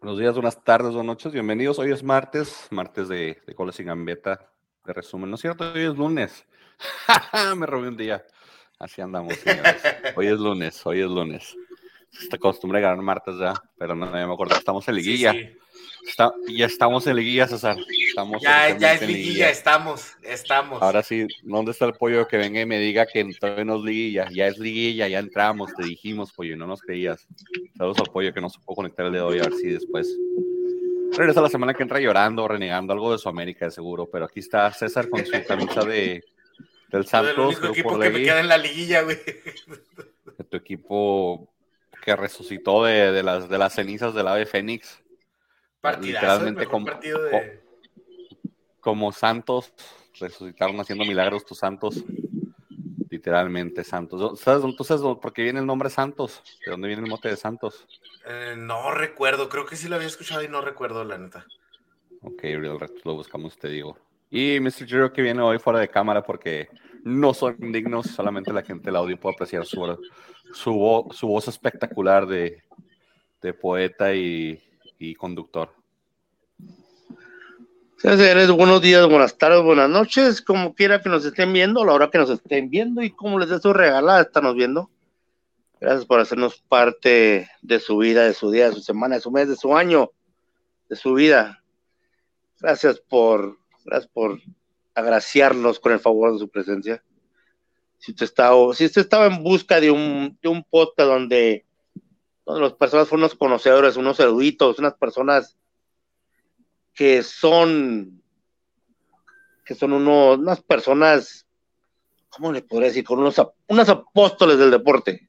Buenos días, buenas tardes, buenas noches, bienvenidos. Hoy es martes, martes de, de Coles y Gambeta, de resumen. ¿No es cierto? Hoy es lunes. Me robé un día. Así andamos, señores. Hoy es lunes, hoy es lunes. Esta costumbre de ganar martes ya, pero no, me acuerdo. Estamos en liguilla. Sí, sí. Está, ya estamos en liguilla, César. Estamos ya, ya es liguilla, estamos, estamos. Ahora sí, ¿dónde está el pollo que venga y me diga que todavía no es liguilla? Ya es liguilla, ya entramos, te dijimos, pollo, y no nos creías. Saludos al pollo que no se pudo conectar el de hoy, a ver si después regresa la semana que entra llorando, renegando algo de su América, de seguro. Pero aquí está César con su camisa de, del Santos. El único equipo que me queda en la liguilla, güey. De tu equipo que resucitó de, de, las, de las cenizas del ave Fénix. Partidazo, literalmente como, de... como Santos, resucitaron haciendo milagros tus Santos. Literalmente Santos. ¿Sabes, ¿Tú sabes por qué viene el nombre Santos? ¿De dónde viene el mote de Santos? Eh, no recuerdo, creo que sí lo había escuchado y no recuerdo, la neta. Ok, Real lo buscamos, te digo. Y Mr. Jiro que viene hoy fuera de cámara porque no son dignos, solamente la gente del audio puede apreciar su, su, voz, su voz espectacular de, de poeta y, y conductor. Señores, buenos días, buenas tardes, buenas noches, como quiera que nos estén viendo, la hora que nos estén viendo y como les dé su regalada, estamos viendo. Gracias por hacernos parte de su vida, de su día, de su semana, de su mes, de su año, de su vida. Gracias por, gracias por agraciarnos con el favor de su presencia. Si usted estaba, si usted estaba en busca de un, de un podcast donde las personas fueron unos conocedores, unos eruditos, unas personas que son, que son unos, unas personas, ¿cómo le podría decir? Con unos, unos apóstoles del deporte.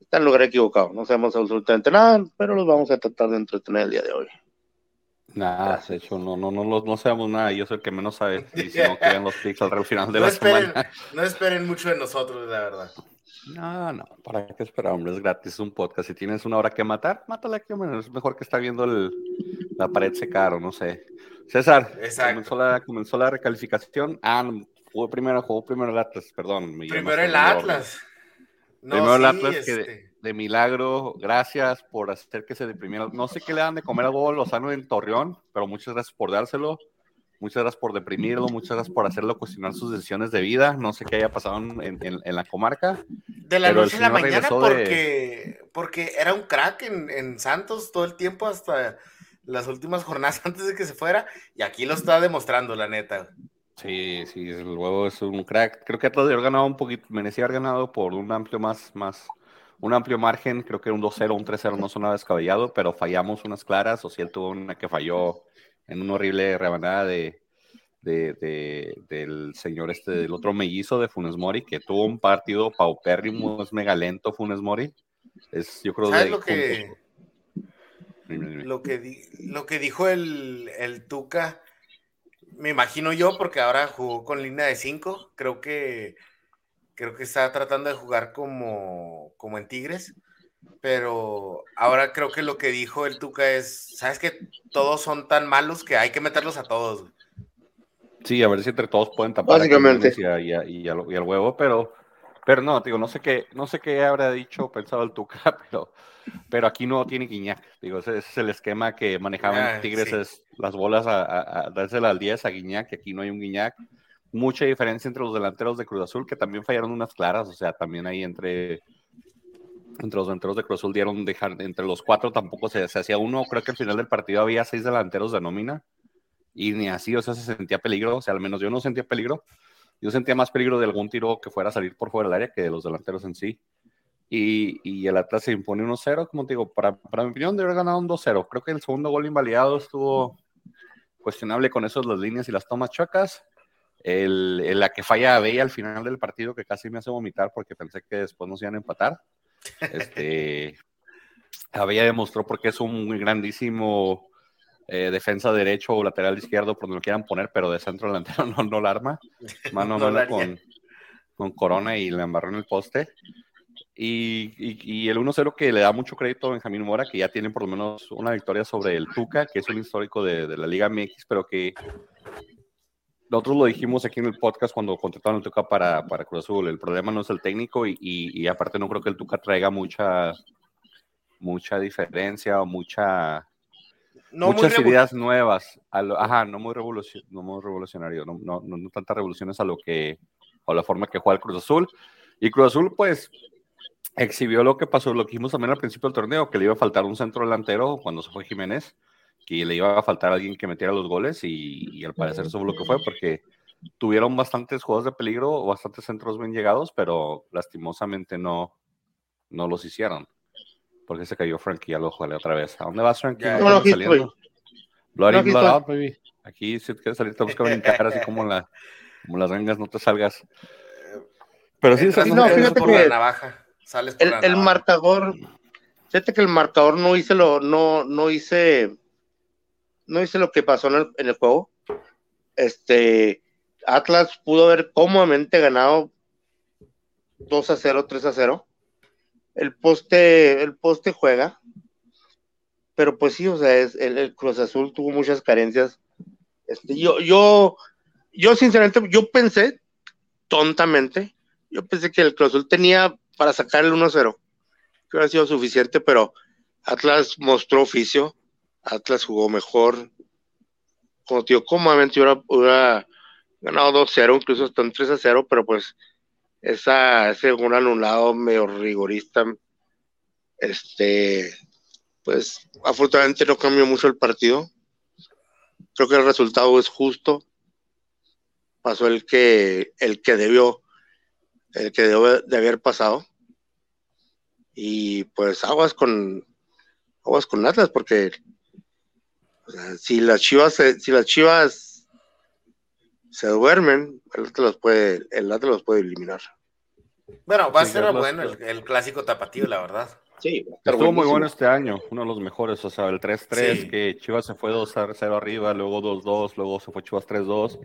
Está en lugar equivocado, no sabemos absolutamente nada, pero los vamos a tratar de entretener el día de hoy. Nada, de hecho, no, no, no, no, sabemos nada. Yo soy el que menos sabe. Y si no, que los clics al final de no la esperen, semana. No esperen mucho de nosotros, la verdad. No, no, ¿para qué esperar, hombre? Es gratis, es un podcast. Si tienes una hora que matar, mátala aquí, hombre. Es mejor que estar viendo el, la pared secar o no sé. César, comenzó la, comenzó la recalificación. Ah, jugó primero, jugó primero el Atlas, perdón. Primero el Atlas. No, primero el Atlas que este. de, milagro, gracias por hacer que se deprimiera. No sé qué le dan de comer a Bobo Lozano en Torreón, pero muchas gracias por dárselo. Muchas gracias por deprimirlo, muchas gracias por hacerlo cuestionar sus decisiones de vida. No sé qué haya pasado en, en, la comarca. De la noche a la mañana porque, porque era un crack en, en, Santos todo el tiempo hasta las últimas jornadas antes de que se fuera. Y aquí lo está demostrando, la neta. Sí, sí, el huevo es un crack. Creo que haber ganado un poquito, merecía haber ganado por un amplio más, más, un amplio margen. Creo que un 2-0, un 3-0 no sonaba descabellado, pero fallamos unas claras. O si él tuvo una que falló en una horrible rebanada de, del señor este, del otro mellizo de Funes Mori, que tuvo un partido paupérrimo, es mega lento Funes Mori. Es, yo creo ¿Sabes lo que, lo que, lo que dijo el, el Tuca? Me imagino yo, porque ahora jugó con línea de 5, creo que creo que está tratando de jugar como, como en Tigres pero ahora creo que lo que dijo el Tuca es, ¿sabes que Todos son tan malos que hay que meterlos a todos. Sí, a ver si entre todos pueden tapar Básicamente. Y, y, al, huevo, pero, pero no, digo, no sé qué, no sé qué habrá dicho, pensado el Tuca, pero, pero aquí no tiene Guiñac. Digo, ese, es el esquema que manejaban ah, Tigres, es las bolas a, a, a al 10 a Guiñac, que aquí no hay un Guiñac. Mucha diferencia entre los delanteros de Cruz Azul, que también fallaron unas claras, o sea, también ahí entre entre los delanteros de Cruz dieron dejar, entre los cuatro tampoco se, hacía uno, creo que al final del partido había seis delanteros de nómina y ni así, o sea, se sentía peligro, o sea, al menos yo no sentía peligro, yo sentía más peligro de algún tiro que fuera a salir por fuera del área que de los delanteros en sí. Y, y el Atlas se impone 1-0, como te digo, para, para mi opinión debe haber ganado un 2-0. Creo que el segundo gol invalidado estuvo cuestionable con eso, las líneas y las tomas chocas. El, la que falla a Bella al final del partido, que casi me hace vomitar porque pensé que después nos iban a empatar. Este, había demostró porque es un grandísimo eh, defensa derecho o lateral izquierdo, por donde lo quieran poner, pero de centro delantero no, no la arma. Mano no mano con, con Corona y le embarró en el poste. Y, y, el 1-0 que le da mucho crédito a Benjamín Mora, que ya tiene por lo menos una victoria sobre el Tuca, que es un histórico de, de la Liga MX, pero que nosotros lo dijimos aquí en el podcast cuando contrataron el Tuca para, para Cruz Azul. El problema no es el técnico y, y, aparte no creo que el Tuca traiga mucha, mucha diferencia o mucha, muchas ideas nuevas, ajá, no muy, no muy revolucionario, no, no, no, tantas revoluciones a lo que, a la forma que juega el Cruz Azul. Y Cruz Azul, pues, exhibió lo que pasó, lo que vimos también al principio del torneo, que le iba a faltar un centro delantero cuando se fue Jiménez, que le iba a faltar alguien que metiera los goles y, al parecer eso fue lo que fue, porque tuvieron bastantes juegos de peligro, bastantes centros bien llegados, pero lastimosamente no, no los hicieron. Porque se cayó Frankie, lo jugué otra vez. ¿A dónde vas, Frankie? No, no, saliendo. Blood in, out, baby. Aquí si quieres salir, tenemos que brincar así como, la, como las rengas, no te salgas. Pero sí, no, fíjate por que la navaja. Sales por el, el marcador, fíjate que el marcador no hice lo, no, no hice, no hice lo que pasó en el, en el juego. Este, Atlas pudo haber cómodamente ganado 2 a 0, 3 a 0 el poste, el poste juega, pero pues sí, o sea, es, el, Cruz Azul tuvo muchas carencias. Este, yo, yo, yo sinceramente, yo pensé, tontamente, yo pensé que el Cruz Azul tenía para sacar el 1-0, que hubiera sido suficiente, pero Atlas mostró oficio, Atlas jugó mejor, como tío, cómodamente hubiera, hubiera ganado 2-0, incluso hasta un 3-0, pero pues esa, ese un anulado medio rigorista, este, pues afortunadamente no cambió mucho el partido. Creo que el resultado es justo. Pasó el que, el que debió, el que debió de haber pasado. Y pues aguas con, aguas con Atlas, porque si las chivas, si las chivas se duermen, el Atlas los puede, el Atlas los puede eliminar. Bueno, va a ser bueno el, clásico tapatío, la verdad. Sí, estuvo muy bueno este año, uno de los mejores, o sea, el 3-3, que Chivas se fue 2-0 arriba, luego 2-2, luego se fue Chivas 3-2,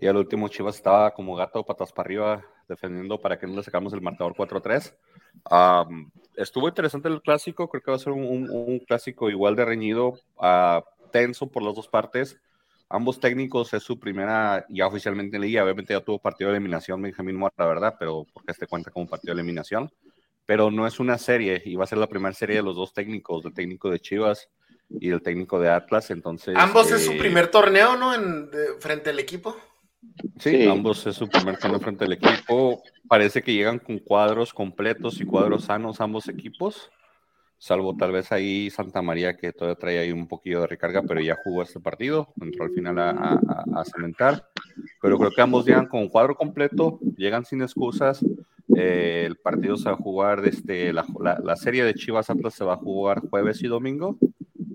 y al último Chivas estaba como gato patas para arriba defendiendo para que no le sacamos el marcador 4-3. estuvo interesante el clásico, creo que va a ser un, clásico igual de reñido, uh, tenso por las dos partes. Ambos técnicos es su primera, ya oficialmente en liga, obviamente ya tuvo partido de eliminación Benjamín Mora, la verdad, pero porque este cuenta como partido de eliminación, pero no es una serie y va a ser la primera serie de los dos técnicos, del técnico de Chivas y del técnico de Atlas, entonces... Ambos es su eh, primer torneo, ¿no? En, frente al equipo. Sí, ambos es su primer torneo frente al equipo. Parece que llegan con cuadros completos y cuadros sanos ambos equipos salvo tal vez ahí Santa María que todavía trae ahí un poquillo de recarga, pero ya jugó este partido, entró al final a, a, cementar, pero creo que ambos llegan con cuadro completo, llegan sin excusas, eh, el partido se va a jugar, desde la, la, serie de Chivas Atlas se va a jugar jueves y domingo,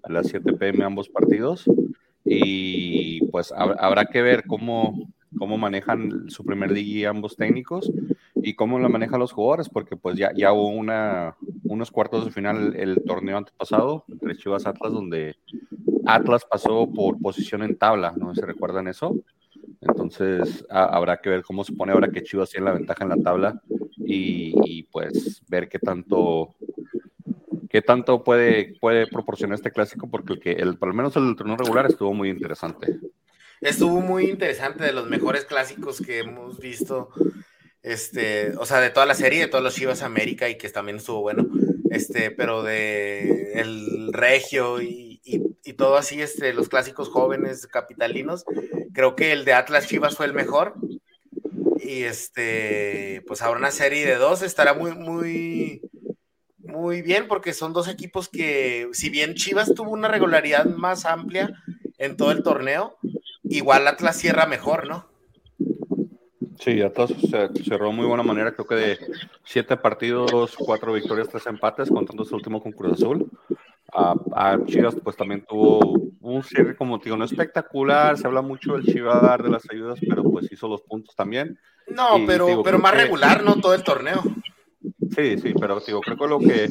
a las 7 pm ambos partidos, y pues habrá que ver cómo, cómo manejan su primer día ambos técnicos y cómo lo manejan los jugadores, porque pues ya, ya hubo una, unos cuartos de final el, torneo antepasado entre Chivas Atlas, donde Atlas pasó por posición en tabla, ¿no se recuerdan eso? Entonces habrá que ver cómo se pone ahora que Chivas tiene la ventaja en la tabla y, pues ver qué tanto qué tanto puede, puede proporcionar este clásico, porque el que el, lo menos el torneo regular estuvo muy interesante. Estuvo muy interesante, de los mejores clásicos que hemos visto este, o sea, de toda la serie, de todos los Chivas América y que también estuvo bueno, este, pero de el Regio y, todo así, este, los clásicos jóvenes capitalinos, creo que el de Atlas Chivas fue el mejor. Y este, pues ahora una serie de dos estará muy, muy, muy bien porque son dos equipos que, si bien Chivas tuvo una regularidad más amplia en todo el torneo, igual Atlas cierra mejor, ¿no? Sí, Atlas se cerró muy buena manera, creo que de siete partidos, cuatro victorias, tres empates, contando su último con Cruz Azul. A, Chivas pues también tuvo un cierre como digo, no espectacular, se habla mucho del Chivar, de las ayudas, pero pues hizo los puntos también. No, pero, pero más regular, ¿no? Todo el torneo. Sí, sí, pero digo, creo que lo que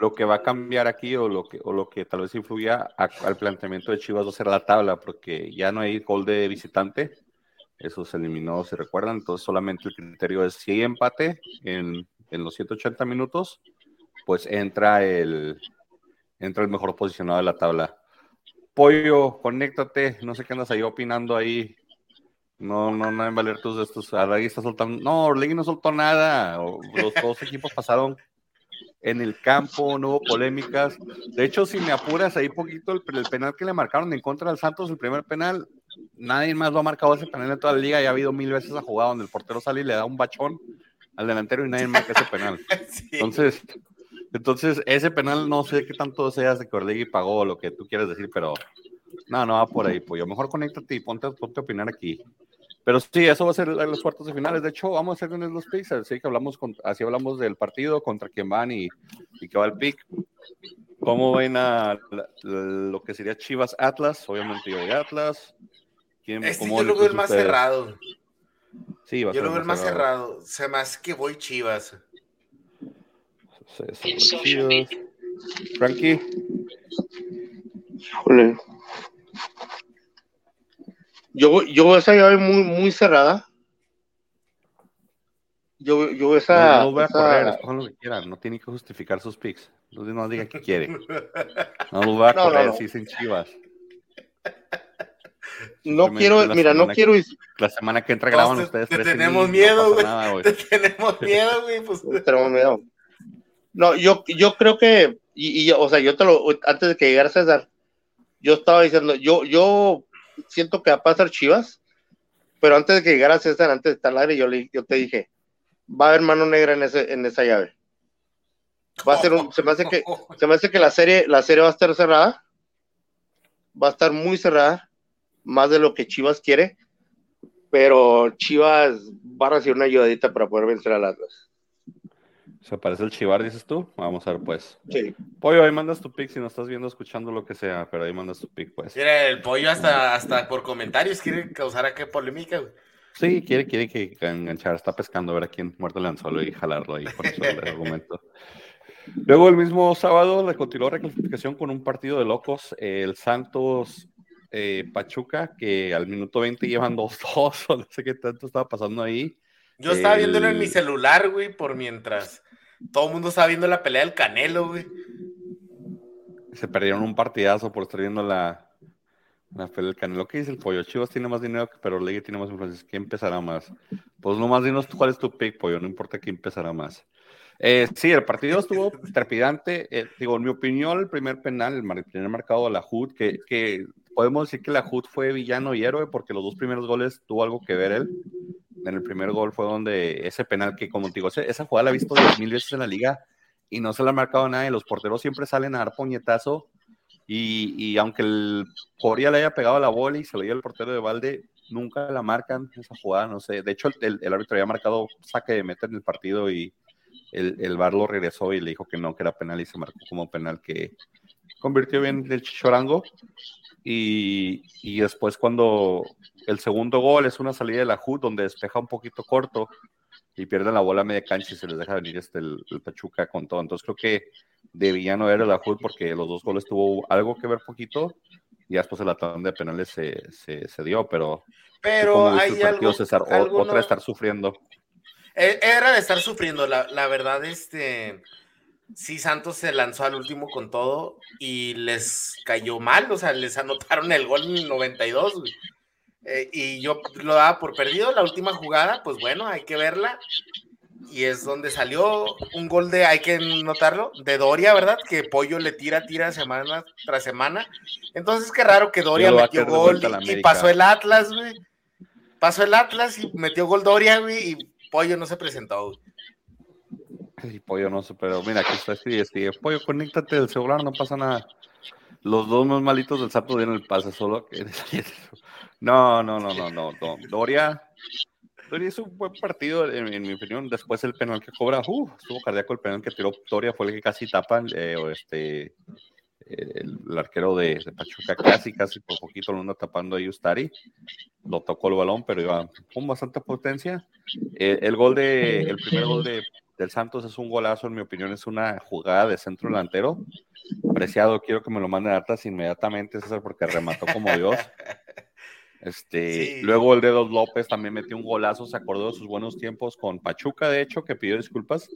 lo que va a cambiar aquí o lo que, o lo que tal vez influya al planteamiento de Chivas va a ser la tabla, porque ya no hay gol de visitante, eso se eliminó, si recuerdan. Entonces, solamente el criterio es si hay empate en, los 180 minutos, pues entra el, entra el mejor posicionado de la tabla. Pollo, conéctate. No sé qué andas ahí opinando ahí. No, no, no en valer tus estos. Orlegui está soltando. No, Orlegui no soltó nada. Los dos equipos pasaron en el campo, no hubo polémicas. De hecho, si me apuras ahí poquito, el, penal que le marcaron en contra del Santos, el primer penal, nadie más lo ha marcado ese penal en toda la liga. Ya ha habido mil veces a jugada donde el portero sale y le da un bachón al delantero y nadie marca ese penal. Entonces, entonces, ese penal no sé qué tanto sea de que Orlegui pagó lo que tú quieres decir, pero no, no va por ahí, pues yo mejor conéctate y ponte, ponte a opinar aquí. Pero sí, eso va a ser en los cuartos de finales. De hecho, vamos a hacer en los picks, así que hablamos, con, así hablamos del partido, contra quién van y, y qué va el pick. ¿Cómo ven a lo que sería Chivas Atlas? Obviamente yo de Atlas. ¿Quién, este yo lo veo el más cerrado. Sí, va a yo lo veo el más cerrado. Se me hace que voy Chivas. Chivas. Frankie. Yo, yo esa llave muy, muy cerrada. Yo, yo esa. No, no voy a correr, lo que quieran, no tiene que justificar sus picks. No, no diga que quiere. No lo voy a correr, si dicen chivas. No quiero, mira, no quiero. La semana que entra graban ustedes. Te, tenemos miedo, güey. te tenemos miedo, güey. Pues. tenemos miedo. No, yo, yo creo que, y, y, o sea, yo te lo, antes de que llegara César, yo estaba diciendo, yo, yo siento que va a pasar Chivas, pero antes de que llegara César, antes de estar al aire, yo, yo te dije, va a haber mano negra en, ese, en esa llave. Va a ser un, se me hace que, se me hace que la serie, la serie va a estar cerrada, va a estar muy cerrada, más de lo que Chivas quiere, pero Chivas va a recibir una ayudadita para poder vencer a Atlas. ¿Se parece el chivar, dices tú? Vamos a ver, pues. Sí. Pollo, ahí mandas tu pick si no estás viendo, escuchando lo que sea, pero ahí mandas tu pick, pues. Mira, el pollo hasta, hasta por comentarios quiere causar a qué polémica, güey. Sí, quiere, quiere que enganchar, está pescando a ver a quién muerto el anzuelo y jalarlo ahí, por eso el argumento. Luego el mismo sábado le continuó la reclasificación con un partido de locos, el Santos eh, Pachuca, que al minuto 20 llevan 2-2, o no sé qué tanto estaba pasando ahí. Yo estaba viéndolo en mi celular, güey, por mientras todo el mundo estaba viendo la pelea del Canelo, güey. Se perdieron un partidazo por estar viendo la, la pelea del Canelo. ¿Qué dice el pollo? Chivas tiene más dinero, pero Legui tiene más influencia. ¿Quién empezará más? Pues nomás dinos cuál es tu pick, pollo. No importa quién empezará más. Eh, sí, el partido estuvo trepidante. Eh, digo, en mi opinión, el primer penal, el primer marcado de la HUD, que, que podemos decir que la HUD fue villano y héroe porque los dos primeros goles tuvo algo que ver él en el primer gol fue donde ese penal que, como te digo, esa jugada la he visto 10 mil veces en la liga y no se la ha marcado nadie. Los porteros siempre salen a dar puñetazo y, y aunque el Coria le haya pegado la bola y se lo dio el portero de Valde, nunca la marcan esa jugada, no sé. De hecho, el, árbitro había marcado saque de meta en el partido y el, el lo regresó y le dijo que no, que era penal y se marcó como penal que convirtió bien el Chichorango. Y, y, después cuando el segundo gol es una salida de la HUD donde despeja un poquito corto y pierden la bola a media cancha y se les deja venir este el, Pachuca con todo. Entonces creo que de villano era la HUD porque los dos goles tuvo algo que ver poquito y después el atón de penales se, se, se, dio, pero... Pero hay algo, César, otra de estar sufriendo. E, era de estar sufriendo, la, la verdad, este sí, Santos se lanzó al último con todo y les cayó mal, o sea, les anotaron el gol en el 92, eh, y yo lo daba por perdido la última jugada, pues bueno, hay que verla. Y es donde salió un gol de, hay que notarlo, de Doria, ¿verdad? Que Pollo le tira, tira semana tras semana. Entonces, qué raro que Doria metió gol y, pasó el Atlas, güey. Pasó el Atlas y metió gol Doria, güey, y Pollo no se presentó, güey. Sí, pollo no pero mira, aquí está, sí, sí, pollo, conéctate del celular, no pasa nada. Los dos más malitos del sapo dieron el pase, solo que... No, no, no, no, no, no. Doria, Doria hizo un buen partido, en, mi opinión. Después el penal que cobra, uh, estuvo cardíaco el penal que tiró Doria, fue el que casi tapan, eh, este, el, arquero de, Pachuca casi, casi por poquito lo anda tapando a Ustari. Lo tocó el balón, pero iba con bastante potencia. Eh, el gol de, el primer gol de del Santos es un golazo, en mi opinión, es una jugada de centro delantero. Preciado, quiero que me lo manden Atlas inmediatamente, César, porque remató como Dios. Este, Luego el de Dos López también metió un golazo, se acordó de sus buenos tiempos con Pachuca, de hecho, que pidió disculpas.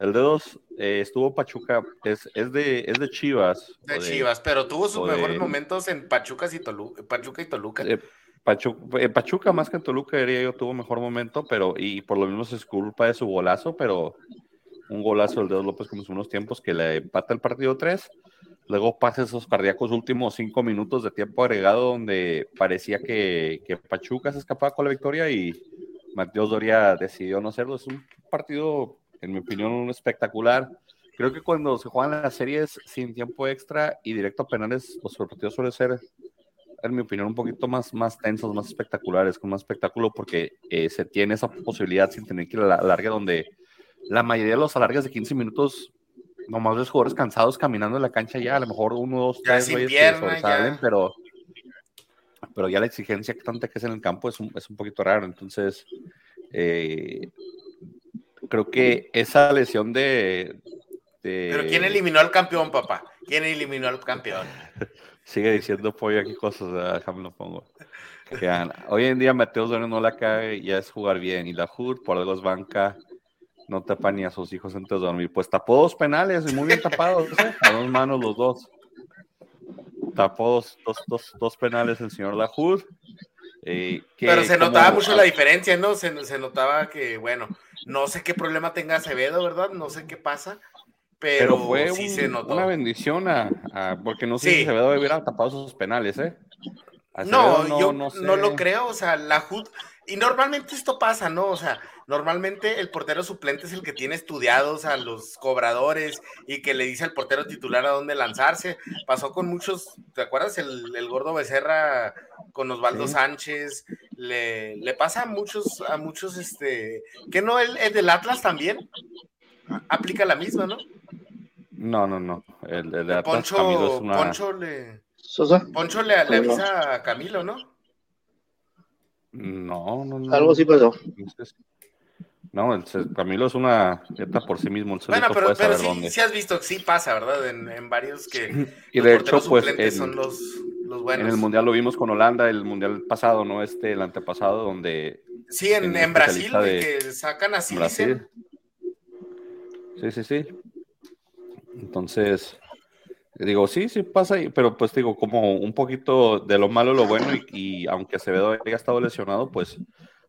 El Dedos eh, estuvo Pachuca, es, es, de, es de Chivas. De, Chivas, pero tuvo sus mejores momentos en Pachuca y Toluca. Pachuca y Toluca. Eh, eh, Pachuca, más que en Toluca, diría yo, tuvo mejor momento, pero y por lo menos es culpa de su golazo, pero un golazo del Dedos López como en unos tiempos que le empata el partido 3. Luego pasa esos cardíacos últimos cinco minutos de tiempo agregado donde parecía que, que Pachuca se escapaba con la victoria y Mateos Doria decidió no hacerlo. Es un partido, en mi opinión, espectacular. Creo que cuando se juegan las series sin tiempo extra y directo a penales, los partidos suelen ser, en mi opinión, un poquito más, más tensos, más espectaculares, con más espectáculo, porque eh, se tiene esa posibilidad sin tener que ir a la larga, donde la mayoría de los alargas de 15 minutos, nomás los jugadores cansados caminando en la cancha ya, a lo mejor uno, dos, tres güeyes que pero pero ya la exigencia que tanta que es en el campo es un, es un poquito raro. Entonces, eh, creo que esa lesión de, Pero ¿quién eliminó al campeón, papá? ¿Quién eliminó al campeón? Sigue diciendo pollo aquí cosas, déjame lo pongo. Hoy en día Mateo Doria no la cae, ya es jugar bien. Y la HUD por algo es banca, no tapa ni a sus hijos antes de dormir. Pues tapó dos penales muy bien tapados, ¿eh? a dos manos los dos tapó dos, dos, penales el señor Lahoud. Eh, Pero se notaba mucho la diferencia, ¿no? Se, se, notaba que, bueno, no sé qué problema tenga Acevedo, ¿verdad? No sé qué pasa, pero, fue sí se notó. una bendición, a, porque no sé si Acevedo hubiera tapado sus penales, ¿eh? No, yo no, lo creo, o sea, la y normalmente esto pasa, ¿no? O sea, normalmente el portero suplente es el que tiene estudiados a los cobradores y que le dice al portero titular a dónde lanzarse. Pasó con muchos, ¿te acuerdas? El, gordo Becerra con Osvaldo Sánchez, le, le, pasa a muchos, a muchos, este, que no, el, del Atlas también aplica la misma, ¿no? No, no, no. El, de Atlas Poncho, Poncho le... Poncho le, le avisa a Camilo, ¿no? No, no, no. Algo sí pasó. No, el, Camilo es una dieta por sí mismo. bueno, pero, pero sí, has visto que sí pasa, ¿verdad? En, varios que y de hecho, pues, son los, buenos. En el Mundial lo vimos con Holanda, el Mundial pasado, ¿no? Este, el antepasado, donde... Sí, en, en Brasil, que sacan así. Brasil. Sí, sí, sí. Entonces, digo, sí, sí pasa, pero pues digo, como un poquito de lo malo lo bueno y, aunque Acevedo haya estado lesionado, pues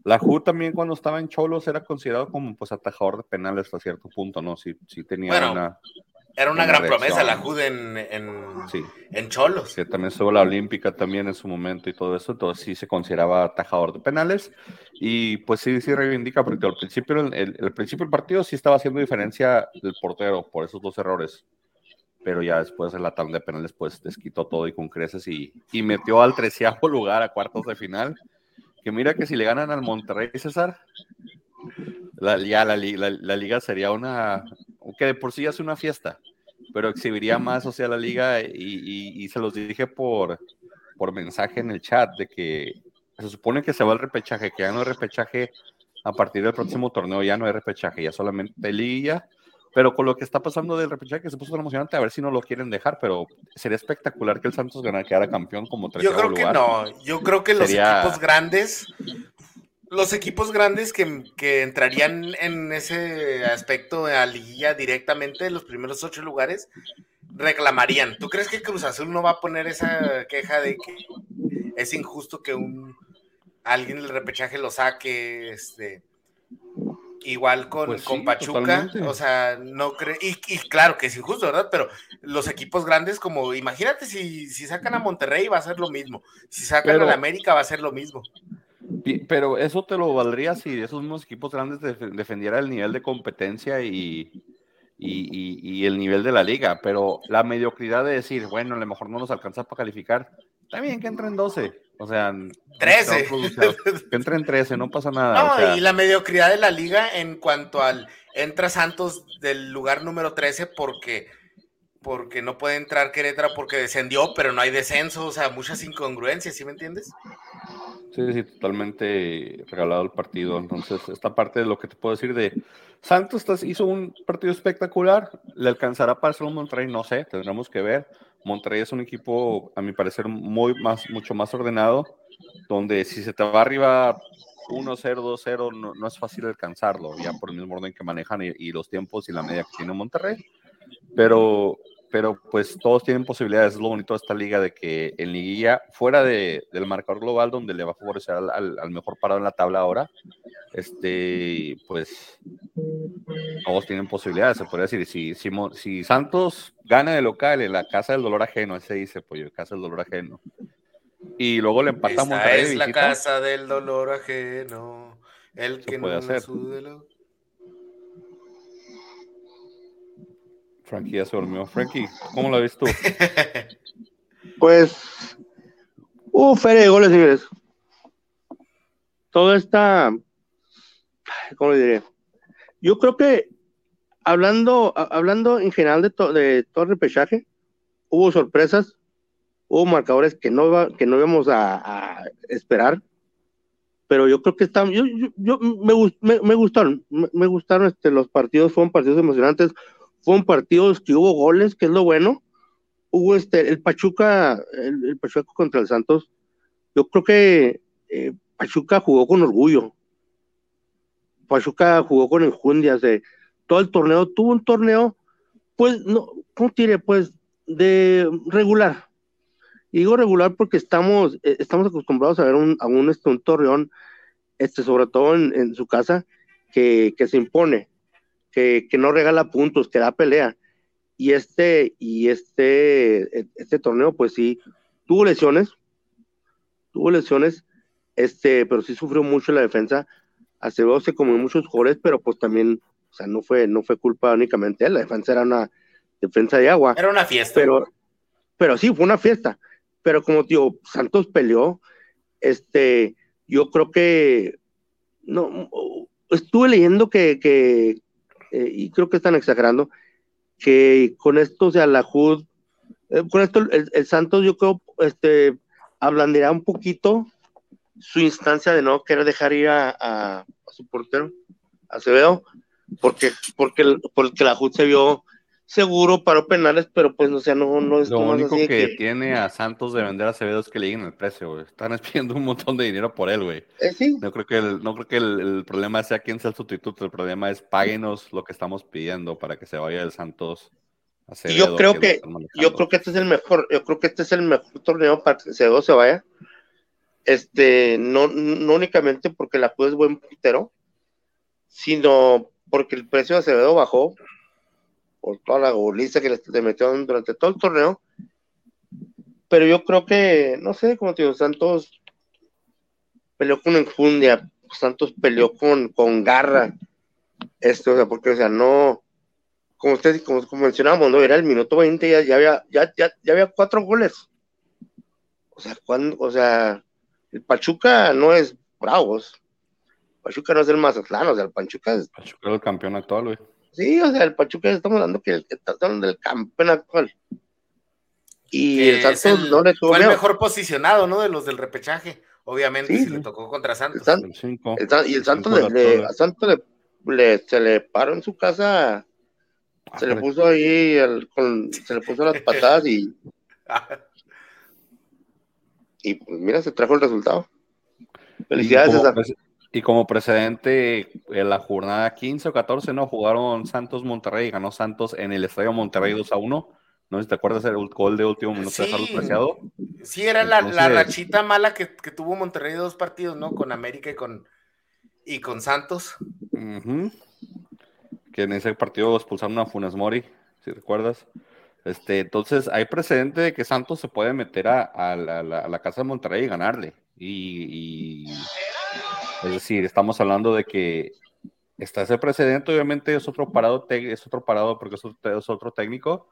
la JU también cuando estaba en Cholos era considerado como pues atajador de penales hasta cierto punto, ¿no? Sí, sí tenía una... Era una, gran promesa la JUD en, en, Cholos. Que también estuvo la Olímpica también en su momento y todo eso, entonces sí se consideraba atajador de penales y pues sí, sí reivindica porque al principio, el, el principio del partido sí estaba haciendo diferencia del portero por esos dos errores pero ya después en la tabla de penales pues desquitó todo y con creces y, y metió al treceavo lugar a cuartos de final. Que mira que si le ganan al Monterrey, César, la, ya la, la, liga sería una, que de por sí hace una fiesta, pero exhibiría más, o sea, la liga y, y, y se los dije por, por mensaje en el chat de que se supone que se va el repechaje, que ya no hay repechaje a partir del próximo torneo, ya no hay repechaje, ya solamente liga pero con lo que está pasando del repechaje que se puso tan emocionante, a ver si no lo quieren dejar, pero sería espectacular que el Santos ganara, quedara campeón como tercer lugar. Yo creo que no, yo creo que los equipos grandes, los equipos grandes que, que, entrarían en ese aspecto de la liguilla directamente, los primeros ocho lugares, reclamarían. ¿Tú crees que Cruz Azul no va a poner esa queja de que es injusto que un alguien del repechaje lo saque, este Igual con, pues con Pachuca, o sea, no creo, y, claro que es injusto, ¿verdad? Pero los equipos grandes, como imagínate si, si sacan a Monterrey va a ser lo mismo, si sacan a la América va a ser lo mismo. Pero eso te lo valdría si esos mismos equipos grandes defendieran el nivel de competencia y, y, el nivel de la liga, pero la mediocridad de decir, bueno, a lo mejor no nos alcanza para calificar, está bien que entren 12, o sea, 13. Que entren 13, no pasa nada. No, y la mediocridad de la liga en cuanto al entra Santos del lugar número 13 porque porque no puede entrar Querétaro porque descendió, pero no hay descenso, o sea, muchas incongruencias, ¿sí me entiendes? Sí, sí, totalmente regalado el partido. Entonces, esta parte de lo que te puedo decir de Santos hizo un partido espectacular. ¿Le alcanzará para un Monterrey? No sé, tendremos que ver. Monterrey es un equipo, a mi parecer, muy más, mucho más ordenado, donde si se te va arriba 1-0, 2-0, no, no, es fácil alcanzarlo, ya por el mismo orden que manejan y, y, los tiempos y la media que tiene Monterrey. Pero pero pues todos tienen posibilidades. Es lo bonito de esta liga de que en liguilla, fuera de, del marcador global, donde le va a favorecer al, mejor parado en la tabla ahora, este, pues todos tienen posibilidades. Se puede decir, si, si, si Santos gana de local en la casa del dolor ajeno, ese dice, pues casa del dolor ajeno. Y luego le empatamos. Esa es la casa del dolor ajeno. El que no hacer. Frankie ya se durmió. Frankie, ¿cómo la ves tú? pues, uh, feria de goles, señores. Todo está, ¿cómo le diré? Yo creo que hablando, hablando en general de, de todo el repechaje, hubo sorpresas, hubo marcadores que no, que no íbamos a, esperar, pero yo creo que están, yo, yo, me, me, gustaron, me, gustaron este, los partidos, fueron partidos emocionantes, fueron partidos que hubo goles, que es lo bueno. Hubo este, el Pachuca, el, Pachuca contra el Santos. Yo creo que eh, Pachuca jugó con orgullo. Pachuca jugó con enjundias de todo el torneo. Tuvo un torneo, pues, no, ¿cómo diré? Pues, de regular. Y digo regular porque estamos, eh, estamos acostumbrados a ver un, a un, este, torreón, este, sobre todo en, en su casa, que, que se impone que, no regala puntos, que da pelea. Y este, y este, este torneo, pues sí, tuvo lesiones, tuvo lesiones, este, pero sí sufrió mucho la defensa. Acevedo se como muchos jugadores, pero pues también, o sea, no fue, no fue culpa únicamente de él, la defensa era una defensa de agua. Era una fiesta. Pero, pero sí, fue una fiesta. Pero como tío, Santos peleó, este, yo creo que, no, estuve leyendo que, que, eh, y creo que están exagerando, que con esto, o sea, la HUD, eh, con esto el, Santos yo creo, este, ablandirá un poquito su instancia de no querer dejar ir a, su portero, Acevedo, porque, porque, porque la HUD se vio seguro para penales, pero pues no sea, no, no es Lo único que, tiene a Santos de vender a Acevedo es que le lleguen el precio, güey. Están pidiendo un montón de dinero por él, güey. Eh, sí. No creo que, el, no creo que el, problema sea quién sea el sustituto, el problema es páguenos lo que estamos pidiendo para que se vaya el Santos. Acevedo, yo creo que, yo creo que este es el mejor, yo creo que este es el mejor torneo para que Acevedo se vaya. Este, no, no únicamente porque la es buen portero, sino porque el precio de Acevedo bajó por toda la goliza que le, metieron durante todo el torneo. Pero yo creo que, no sé, como te digo, Santos peleó con enjundia, Santos peleó con, con garra. Esto, o sea, porque, o sea, no, como usted, como, mencionábamos, no era el minuto 20 y ya, había, ya, ya, ya, había cuatro goles. O sea, cuando, o sea, el Pachuca no es Bravos. Pachuca no es el Mazatlán, o sea, el Pachuca es. Pachuca es el campeón actual, güey. Sí, o sea, el Pachuca estamos hablando que está hablando del campeón actual. Y el Santos no le tuvo Fue el mejor posicionado, ¿no? De los del repechaje. Obviamente, si le tocó contra Santos. y el Santos, le, a Santos le, se le paró en su casa. se le puso ahí, se le puso las patadas y. y pues mira, se trajo el resultado. Felicidades, César. Y como precedente, en la jornada 15 o 14, ¿no? Jugaron Santos Monterrey y ganó Santos en el Estadio Monterrey 2 a 1. No sé si te acuerdas el gol de último minuto de Carlos Preciado. Sí, era la, rachita mala que, tuvo Monterrey de dos partidos, ¿no? Con América y con, y con Santos. Que en ese partido expulsaron a Funes Mori, si recuerdas. Este, entonces, hay precedente de que Santos se puede meter a, la, casa de Monterrey y ganarle. y es decir, estamos hablando de que está ese precedente, obviamente es otro parado, es otro parado porque es otro, técnico,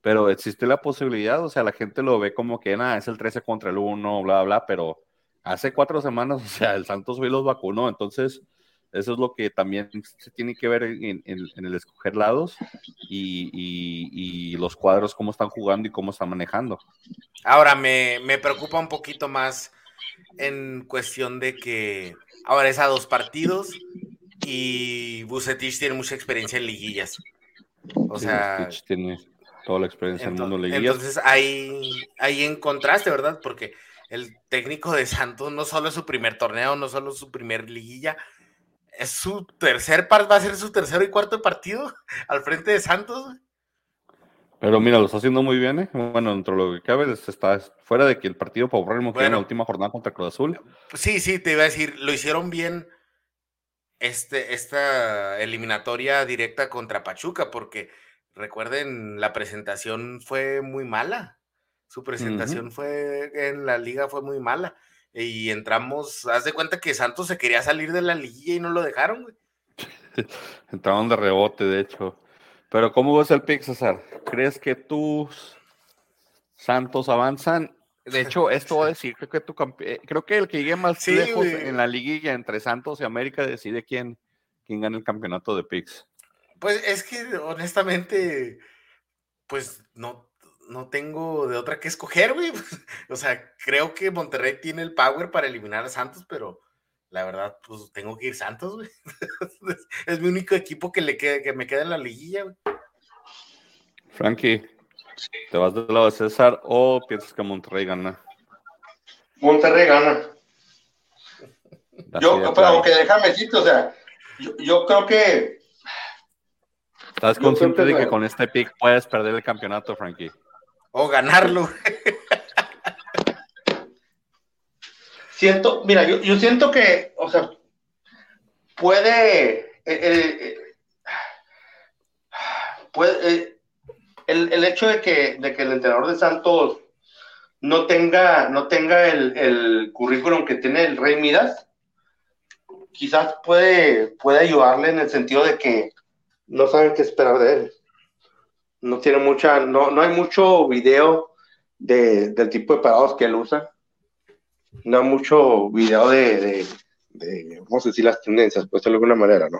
pero existe la posibilidad, o sea, la gente lo ve como que nada, es el 13 contra el 1, bla, bla, pero hace cuatro semanas, o sea, el Santos hoy los vacunó, entonces eso es lo que también se tiene que ver en, el escoger lados y, y, los cuadros, cómo están jugando y cómo están manejando. Ahora me, me preocupa un poquito más en cuestión de que Ahora es a dos partidos y Bucetich tiene mucha experiencia en liguillas. O sea, tiene toda la experiencia en el mundo liguillas. Entonces ahí, ahí en contraste, ¿verdad? Porque el técnico de Santos no solo es su primer torneo, no solo es su primer liguilla, es su tercer par, va a ser su tercero y cuarto partido al frente de Santos. Pero mira, lo está haciendo muy bien, ¿eh? Bueno, dentro de lo que cabe, está fuera de que el partido para el en la última jornada contra Cruz Azul. Sí, sí, te iba a decir, lo hicieron bien este, esta eliminatoria directa contra Pachuca, porque recuerden, la presentación fue muy mala. Su presentación fue en la liga fue muy mala. Y entramos, haz de cuenta que Santos se quería salir de la liguilla y no lo dejaron, güey. Entraron de rebote, de hecho. Pero ¿cómo ves el pick, César? ¿Crees que tus Santos avanzan? De hecho, esto va a decir, creo que, tu eh, creo que el que llegue más lejos en la liguilla entre Santos y América decide quién, quién gana el campeonato de picks. Pues es que honestamente, pues no, no tengo de otra que escoger, güey. o sea, creo que Monterrey tiene el power para eliminar a Santos, pero la verdad, pues tengo que ir Santos, güey. es mi único equipo que, le queda, que me queda en la liguilla, güey. Frankie, ¿te vas del lado de César o piensas que Monterrey gana? Monterrey gana. yo, pero aunque déjame decirte, o sea, yo, creo que. ¿Estás consciente de que con este pick puedes perder el campeonato, Frankie? O ganarlo. Siento, mira, yo, siento que, o sea, puede, eh, eh, puede eh, el, hecho de que, de que el entrenador de Santos no tenga, no tenga el, currículum que tiene el Rey Midas, quizás puede, puede ayudarle en el sentido de que no saben qué esperar de él. No tiene mucha, no, no hay mucho video de, del tipo de parados que él usa no mucho video de, de, decir, las tendencias, pues de alguna manera, ¿no?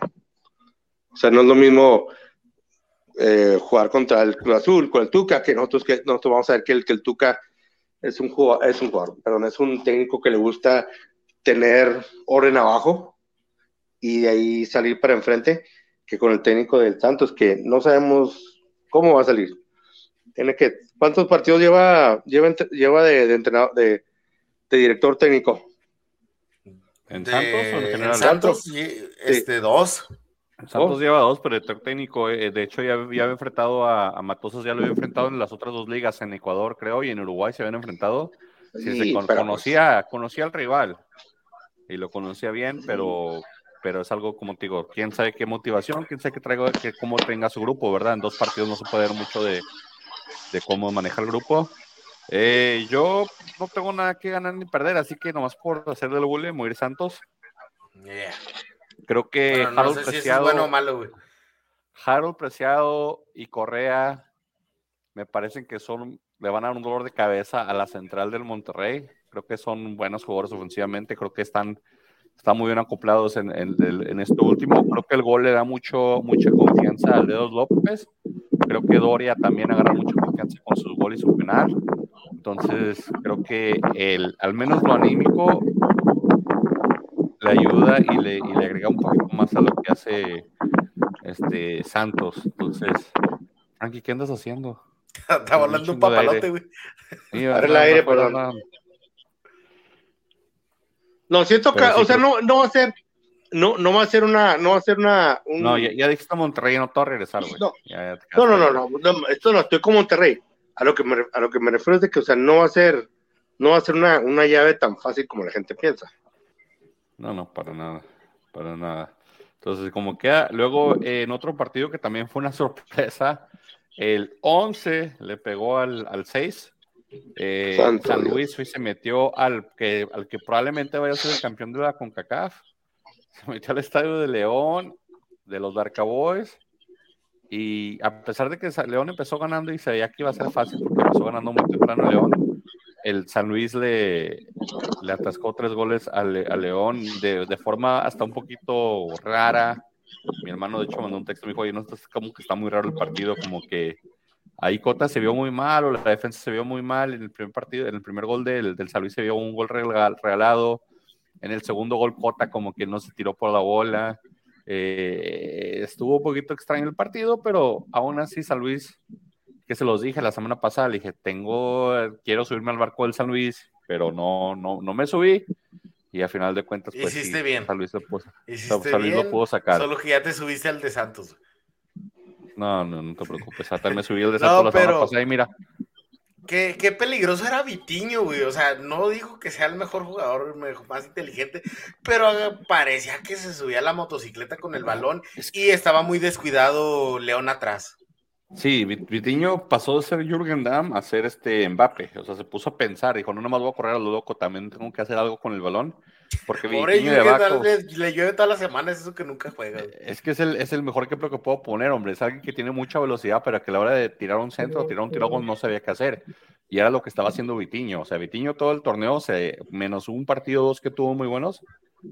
O sea, no es lo mismo eh, jugar contra el Cruz Azul, con el Tuca, que nosotros, que nosotros vamos a ver que el, que el Tuca es un jugador, es un perdón, es un técnico que le gusta tener orden abajo y de ahí salir para enfrente, que con el técnico del Santos, que no sabemos cómo va a salir. Tiene que, ¿cuántos partidos lleva, lleva, lleva de, de entrenador, de, de director técnico. ¿En Santos o en general? En Santos, este, dos. Santos oh. lleva dos, pero el director técnico, eh, de hecho, ya, había enfrentado a, a, Matosas, ya lo había enfrentado en las otras dos ligas, en Ecuador, creo, y en Uruguay se habían enfrentado. Sí, conocía, conocía al rival y lo conocía bien, pero, pero es algo como te digo, quién sabe qué motivación, quién sabe qué traigo, que cómo tenga su grupo, ¿verdad? En dos partidos no se puede ver mucho de, de cómo maneja el grupo. Eh, yo no tengo nada que ganar ni perder, así que nomás por hacer del bule, morir Santos. Creo que Harold Preciado. bueno malo, Harold Preciado y Correa me parecen que son, le van a dar un dolor de cabeza a la central del Monterrey. Creo que son buenos jugadores ofensivamente, creo que están, están muy bien acoplados en, en, esto último. Creo que el gol le da mucho, mucha confianza a Dedos López. Creo que Doria también agarra mucha confianza con su gol y su penal. Entonces, creo que el, al menos lo anímico le ayuda y le, y le agrega un poquito más a lo que hace este Santos. Entonces, Frankie, ¿qué andas haciendo? Está volando un papalote, güey. el aire, perdón. No, siento que, o sea, no, no va a ser, no, no va a ser una, no va a ser una. No, ya, ya dijiste Monterrey, no te va a regresar, güey. No. no, no, no, no, esto no, estoy con Monterrey a lo que me, a lo que me refiero es de que, o sea, no va a ser, no va a ser una, una llave tan fácil como la gente piensa. No, no, para nada, para nada. Entonces, como queda, luego en otro partido que también fue una sorpresa, el 11 le pegó al, al 6. Eh, San Luis se metió al que, al que probablemente vaya a ser el campeón de la CONCACAF. Se metió al estadio de León, de los Darcaboys, y a pesar de que León empezó ganando y se veía que iba a ser fácil porque empezó ganando muy temprano León, el San Luis le, le atascó tres goles a, León de, de, forma hasta un poquito rara. Mi hermano, de hecho, mandó un texto y me dijo: Oye, no, como que está muy raro el partido, como que ahí Cota se vio muy mal o la defensa se vio muy mal. En el primer partido, en el primer gol del, del San Luis se vio un gol regalado. En el segundo gol, Cota como que no se tiró por la bola. Eh, estuvo un poquito extraño el partido, pero aún así San Luis, que se los dije la semana pasada, le dije, tengo, quiero subirme al barco del San Luis, pero no, no, no me subí. Y a final de cuentas, pues bien. San Luis, lo pudo, sacar. Solo que ya te subiste al de Santos. No, no, no te preocupes. Hasta me subí el desastre la semana pasada y mira. Qué, qué, peligroso era Vitiño, güey. O sea, no dijo que sea el mejor jugador, más inteligente, pero parecía que se subía a la motocicleta con el balón y estaba muy descuidado León atrás. Sí, Vitiño pasó de ser Jürgen Damm a ser este Mbappe. O sea, se puso a pensar, dijo, no, nomás voy a correr a lo loco, también tengo que hacer algo con el balón. Porque Vitiño de le, llueve todas las semanas eso que nunca juega. Es que es el, es el mejor ejemplo que puedo poner, hombre. Es alguien que tiene mucha velocidad, pero que a la hora de tirar un centro, tirar un tiro no sabía qué hacer. Y era lo que estaba haciendo Vitiño. O sea, Vitiño todo el torneo, se, menos un partido o dos que tuvo muy buenos,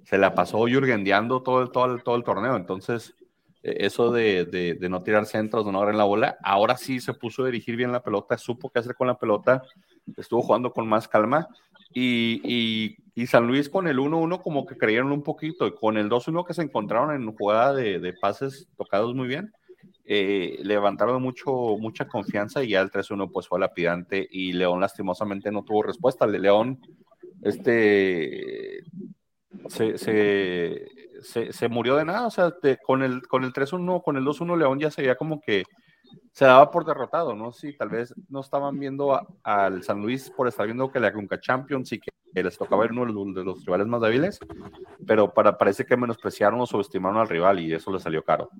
se la pasó Jürgendeando todo el, todo todo el torneo. Entonces eso de, no tirar centros, de no agarrar la bola. Ahora sí se puso a dirigir bien la pelota, supo qué hacer con la pelota, estuvo jugando con más calma. Y, San Luis con el 1-1 como que creyeron un poquito, y con el 2-1 que se encontraron en jugada de, pases tocados muy bien, eh, levantaron mucho, mucha confianza y ya el 3-1 pues fue lapidante y León lastimosamente no tuvo respuesta. León este, se, murió de nada, o sea, con el, con el 3-1, con el 2-1 León ya se veía como que se daba por derrotado, ¿no? Sí, tal vez no estaban viendo al San Luis por estar viendo que la Conca Champions y que, les tocaba ver uno de los, rivales más débiles, pero para, parece que menospreciaron o subestimaron al rival y eso le salió caro.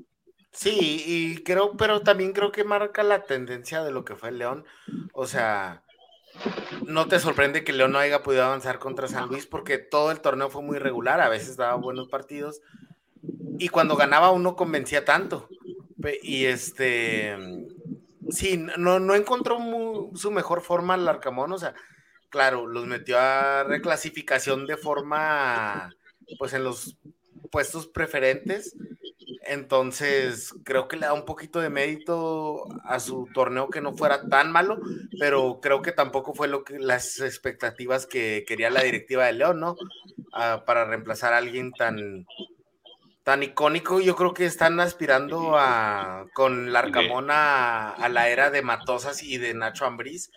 Sí, y creo, pero también creo que marca la tendencia de lo que fue el León. O sea, no te sorprende que León no haya podido avanzar contra San Luis porque todo el torneo fue muy regular, a veces daba buenos partidos y cuando ganaba uno convencía tanto. Y este, sí, no, no encontró su mejor forma al Arcamón, o sea, claro, los metió a reclasificación de forma, pues en los puestos preferentes entonces, creo que le da un poquito de mérito a su torneo que no fuera tan malo, pero creo que tampoco fue lo que las expectativas que quería la directiva de León, ¿no? Ah, para reemplazar a alguien tan, tan icónico. Yo creo que están aspirando a con Larcamona a, la era de Matosas y de Nacho Ambriz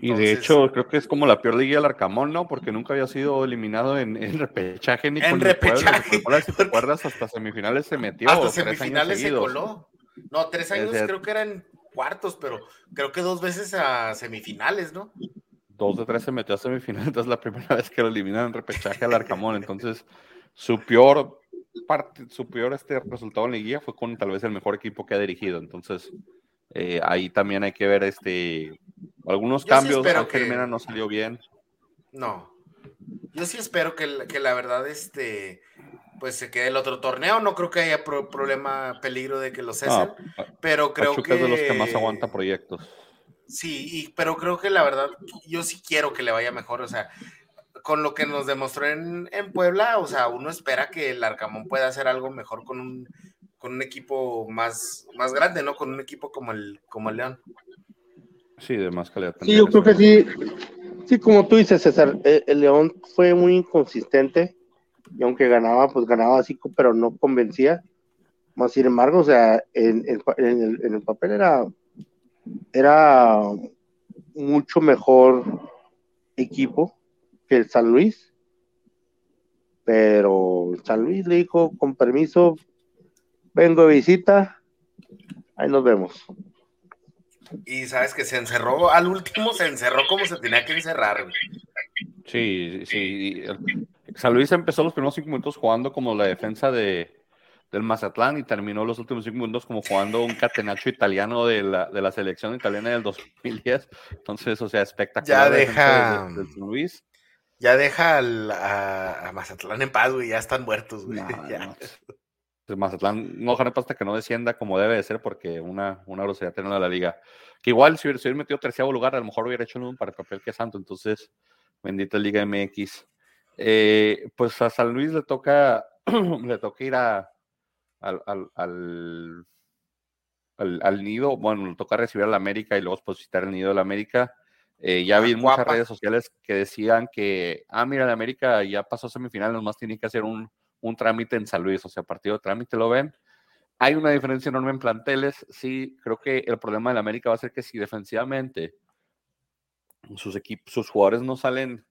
y de hecho, creo que es como la peor liga del Arcamón, ¿no? Porque nunca había sido eliminado en, en repechaje ni en con repechaje. El si te acuerdas, hasta semifinales se metió. Hasta semifinales se coló. No, tres años creo que eran cuartos, pero creo que dos veces a semifinales, ¿no? Dos de tres se metió a semifinales, entonces la primera vez que lo eliminan en repechaje al Arcamón. Entonces, su peor parte, su peor este resultado en liguilla fue con tal vez el mejor equipo que ha dirigido. Entonces, eh, ahí también hay que ver este algunos cambios. Sí que no salió bien. No. Yo sí espero que, la verdad este pues se quede el otro torneo. No creo que haya problema, peligro de que lo cesen, pero creo que... es de los que más aguanta proyectos. Sí, pero creo que la verdad, yo sí quiero que le vaya mejor. O sea, con lo que nos demostró en, en Puebla, o sea, uno espera que el Arcamón pueda hacer algo mejor con un con un equipo más, más grande, ¿no? Con un equipo como el, como el León. Sí, de más calidad. Sí, yo creo que sí. Sí, como tú dices, César, eh, el, León fue muy inconsistente y aunque ganaba, pues ganaba así, pero no convencía. Más sin embargo, o sea, en, el, papel era, era mucho mejor equipo que el San Luis, pero San Luis le dijo, con permiso, vengo de visita, ahí nos vemos. Y sabes que se encerró, al último se encerró como se tenía que encerrar. Sí, sí. San Luis empezó los primeros cinco minutos jugando como la defensa de, del Mazatlán y terminó los últimos cinco minutos como jugando un catenacho italiano de la, de la selección italiana del 2010. Entonces, o sea, espectacular. Ya deja. Luis. Ya deja a, Mazatlán en paz, güey. Ya están muertos, güey. Mazatlán no gana hasta que no descienda como debe de ser, porque una, una grosería tener la liga. Que igual si hubiera, metido terciavo lugar, a lo mejor hubiera hecho un para el papel que santo. Entonces, bendita Liga MX. Eh, pues a San Luis le toca, le toca ir a, al, al, al, nido, bueno, le toca recibir a la América y luego pues, visitar el nido de la América. Eh, ya vi en muchas redes sociales que decían que, ah, mira, la América ya pasó a semifinal, nomás tiene que hacer un, un trámite en San Luis, o sea, partido de trámite, ¿lo ven? Hay una diferencia enorme en planteles. Sí, creo que el problema la América va a ser que si defensivamente sus equipos, sus jugadores no salen,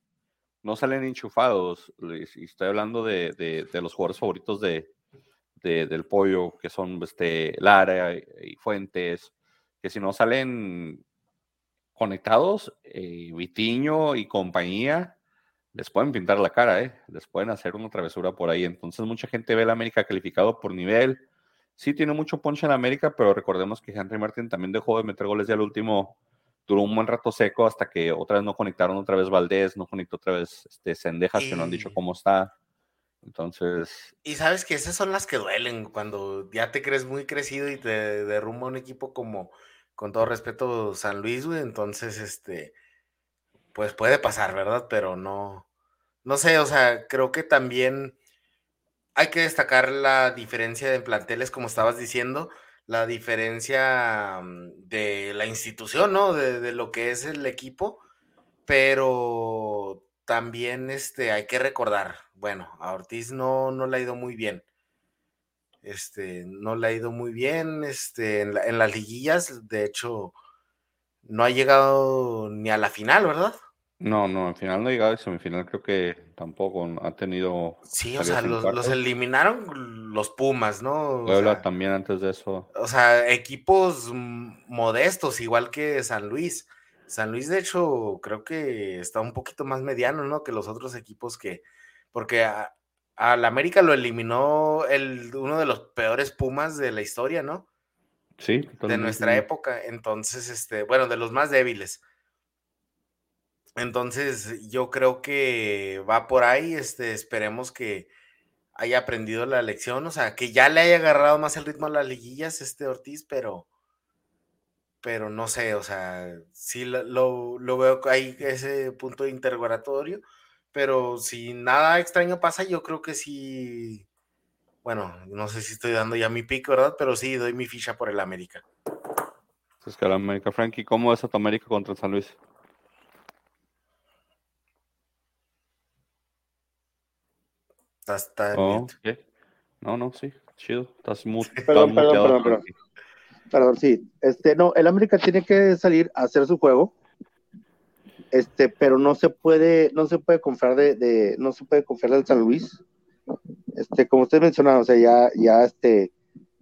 no salen enchufados, y estoy hablando de, los jugadores favoritos de, del pollo, que son este, Lara y, Fuentes, que si no salen conectados, eh, Vitiño y compañía, les pueden pintar la cara, ¿eh? les pueden hacer una travesura por ahí. Entonces mucha gente ve la América calificado por nivel. Sí tiene mucho ponche en América, pero recordemos que Henry Martin también dejó de meter goles ya al último, duró un buen rato seco hasta que otra vez no conectaron otra vez Valdés, no conectó otra vez este, Sendejas, que no han dicho cómo está. Entonces. Y sabes que esas son las que duelen cuando ya te crees muy crecido y te derrumba un equipo como, con todo respeto, San Luis, güey. Entonces, este, pues puede pasar, ¿verdad? Pero no, no sé, o sea, creo que también hay que destacar la diferencia de planteles, como estabas diciendo, la diferencia mm, de la institución, ¿no? De, lo que es el equipo, pero también este, hay que recordar, bueno, a Ortiz no, no le ha ido muy bien. Este, no le ha ido muy bien este, en, en las liguillas, de hecho, no ha llegado ni a la final, ¿verdad? No, no, al final no ha llegado a semifinal, creo que tampoco ha tenido. Sí, o sea, los, eliminaron los Pumas, ¿no? Puebla también antes de eso. O sea, equipos modestos, igual que San Luis. San Luis, de hecho, creo que está un poquito más mediano, ¿no? Que los otros equipos que, porque al América lo eliminó el, uno de los peores Pumas de la historia, ¿no? Sí, de nuestra época. Entonces, este, bueno, de los más débiles. Entonces, yo creo que va por ahí. Este, esperemos que haya aprendido la lección, o sea, que ya le haya agarrado más el ritmo a las liguillas, este Ortiz, pero pero no sé, o sea, sí lo, lo veo ahí ese punto de interrogatorio, pero si nada extraño pasa, yo creo que sí, bueno, no sé si estoy dando ya mi pico, ¿verdad? Pero sí, doy mi ficha por el América. Es que el América, Frankie, ¿cómo es tu América contra San Luis? Está, oh, No, no, sí, chido. Estás muy, perdón, perdón, perdón, Perdón, sí. Este, no, el América tiene que salir a hacer su juego. Este, pero no se puede, no se puede confiar de, no se puede confiar del San Luis. Este, como usted mencionaba, o sea, ya, ya este,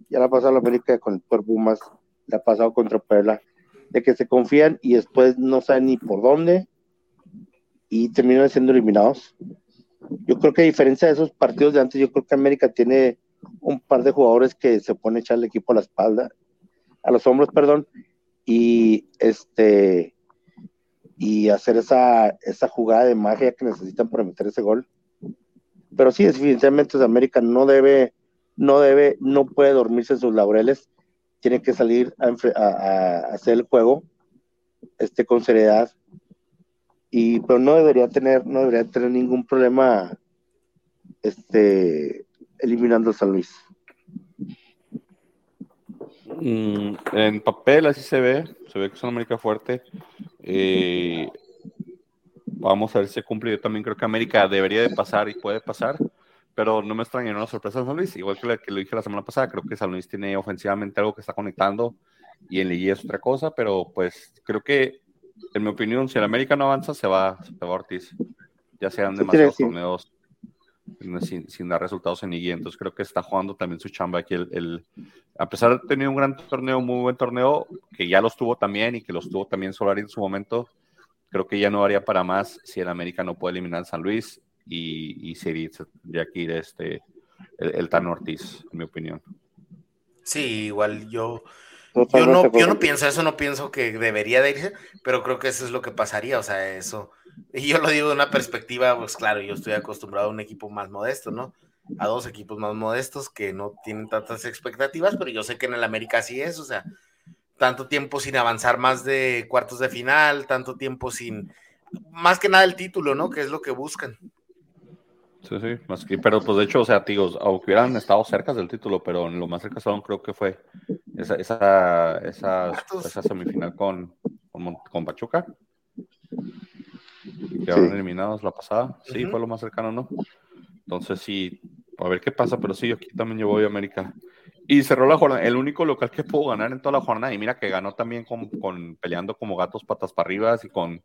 ya la ha pasado la América con el Puerto Pumas, la ha pasado contra Puebla, de que se confían y después no saben ni por dónde y terminan siendo eliminados. Yo creo que a diferencia de esos partidos de antes, yo creo que América tiene un par de jugadores que se pone a echar el equipo a la espalda a los hombros, perdón, y este y hacer esa, esa jugada de magia que necesitan para meter ese gol. Pero sí, definitivamente América no debe, no debe, no puede dormirse en sus laureles, tiene que salir a, hacer el juego este, con seriedad. Y, pero no debería tener, no debería tener ningún problema este, eliminando a San Luis. Mm, en papel así se ve, se ve que es una América fuerte. Eh, vamos a ver si se cumple. Yo también creo que América debería de pasar y puede pasar, pero no me extraña una sorpresa de San Luis. Igual que, la, que lo dije la semana pasada, creo que San Luis tiene ofensivamente algo que está conectando y en Liga es otra cosa, pero pues creo que, en mi opinión, si el América no avanza, se va, se va Ortiz. Ya sean demasiados torneos sin, dar resultados en Liga. Entonces creo que está jugando también su chamba aquí. El, a pesar de tener un gran torneo, muy buen torneo, que ya los tuvo también y que los tuvo también Solari en su momento, creo que ya no haría para más si el América no puede eliminar a San Luis y, y sería de aquí este, el, el Tan Ortiz, en mi opinión. Sí, igual yo yo no, yo no pienso eso, no pienso que debería de irse, pero creo que eso es lo que pasaría, o sea, eso. Y yo lo digo de una perspectiva, pues claro, yo estoy acostumbrado a un equipo más modesto, ¿no? A dos equipos más modestos que no tienen tantas expectativas, pero yo sé que en el América sí es, o sea, tanto tiempo sin avanzar más de cuartos de final, tanto tiempo sin, más que nada el título, ¿no? Que es lo que buscan. Sí, sí, más que, pero pues de hecho, o sea, tíos, aunque hubieran estado cerca del título, pero en lo más cerca estaban, creo que fue esa, esa, esa, semifinal con, con, Pachuca. Y quedaron eliminados la pasada. Sí, fue lo más cercano, ¿no? Entonces sí, a ver qué pasa, pero sí, aquí también yo voy a América. Y cerró la jornada, el único local que pudo ganar en toda la jornada, y mira que ganó también con, con peleando como gatos patas para arriba y con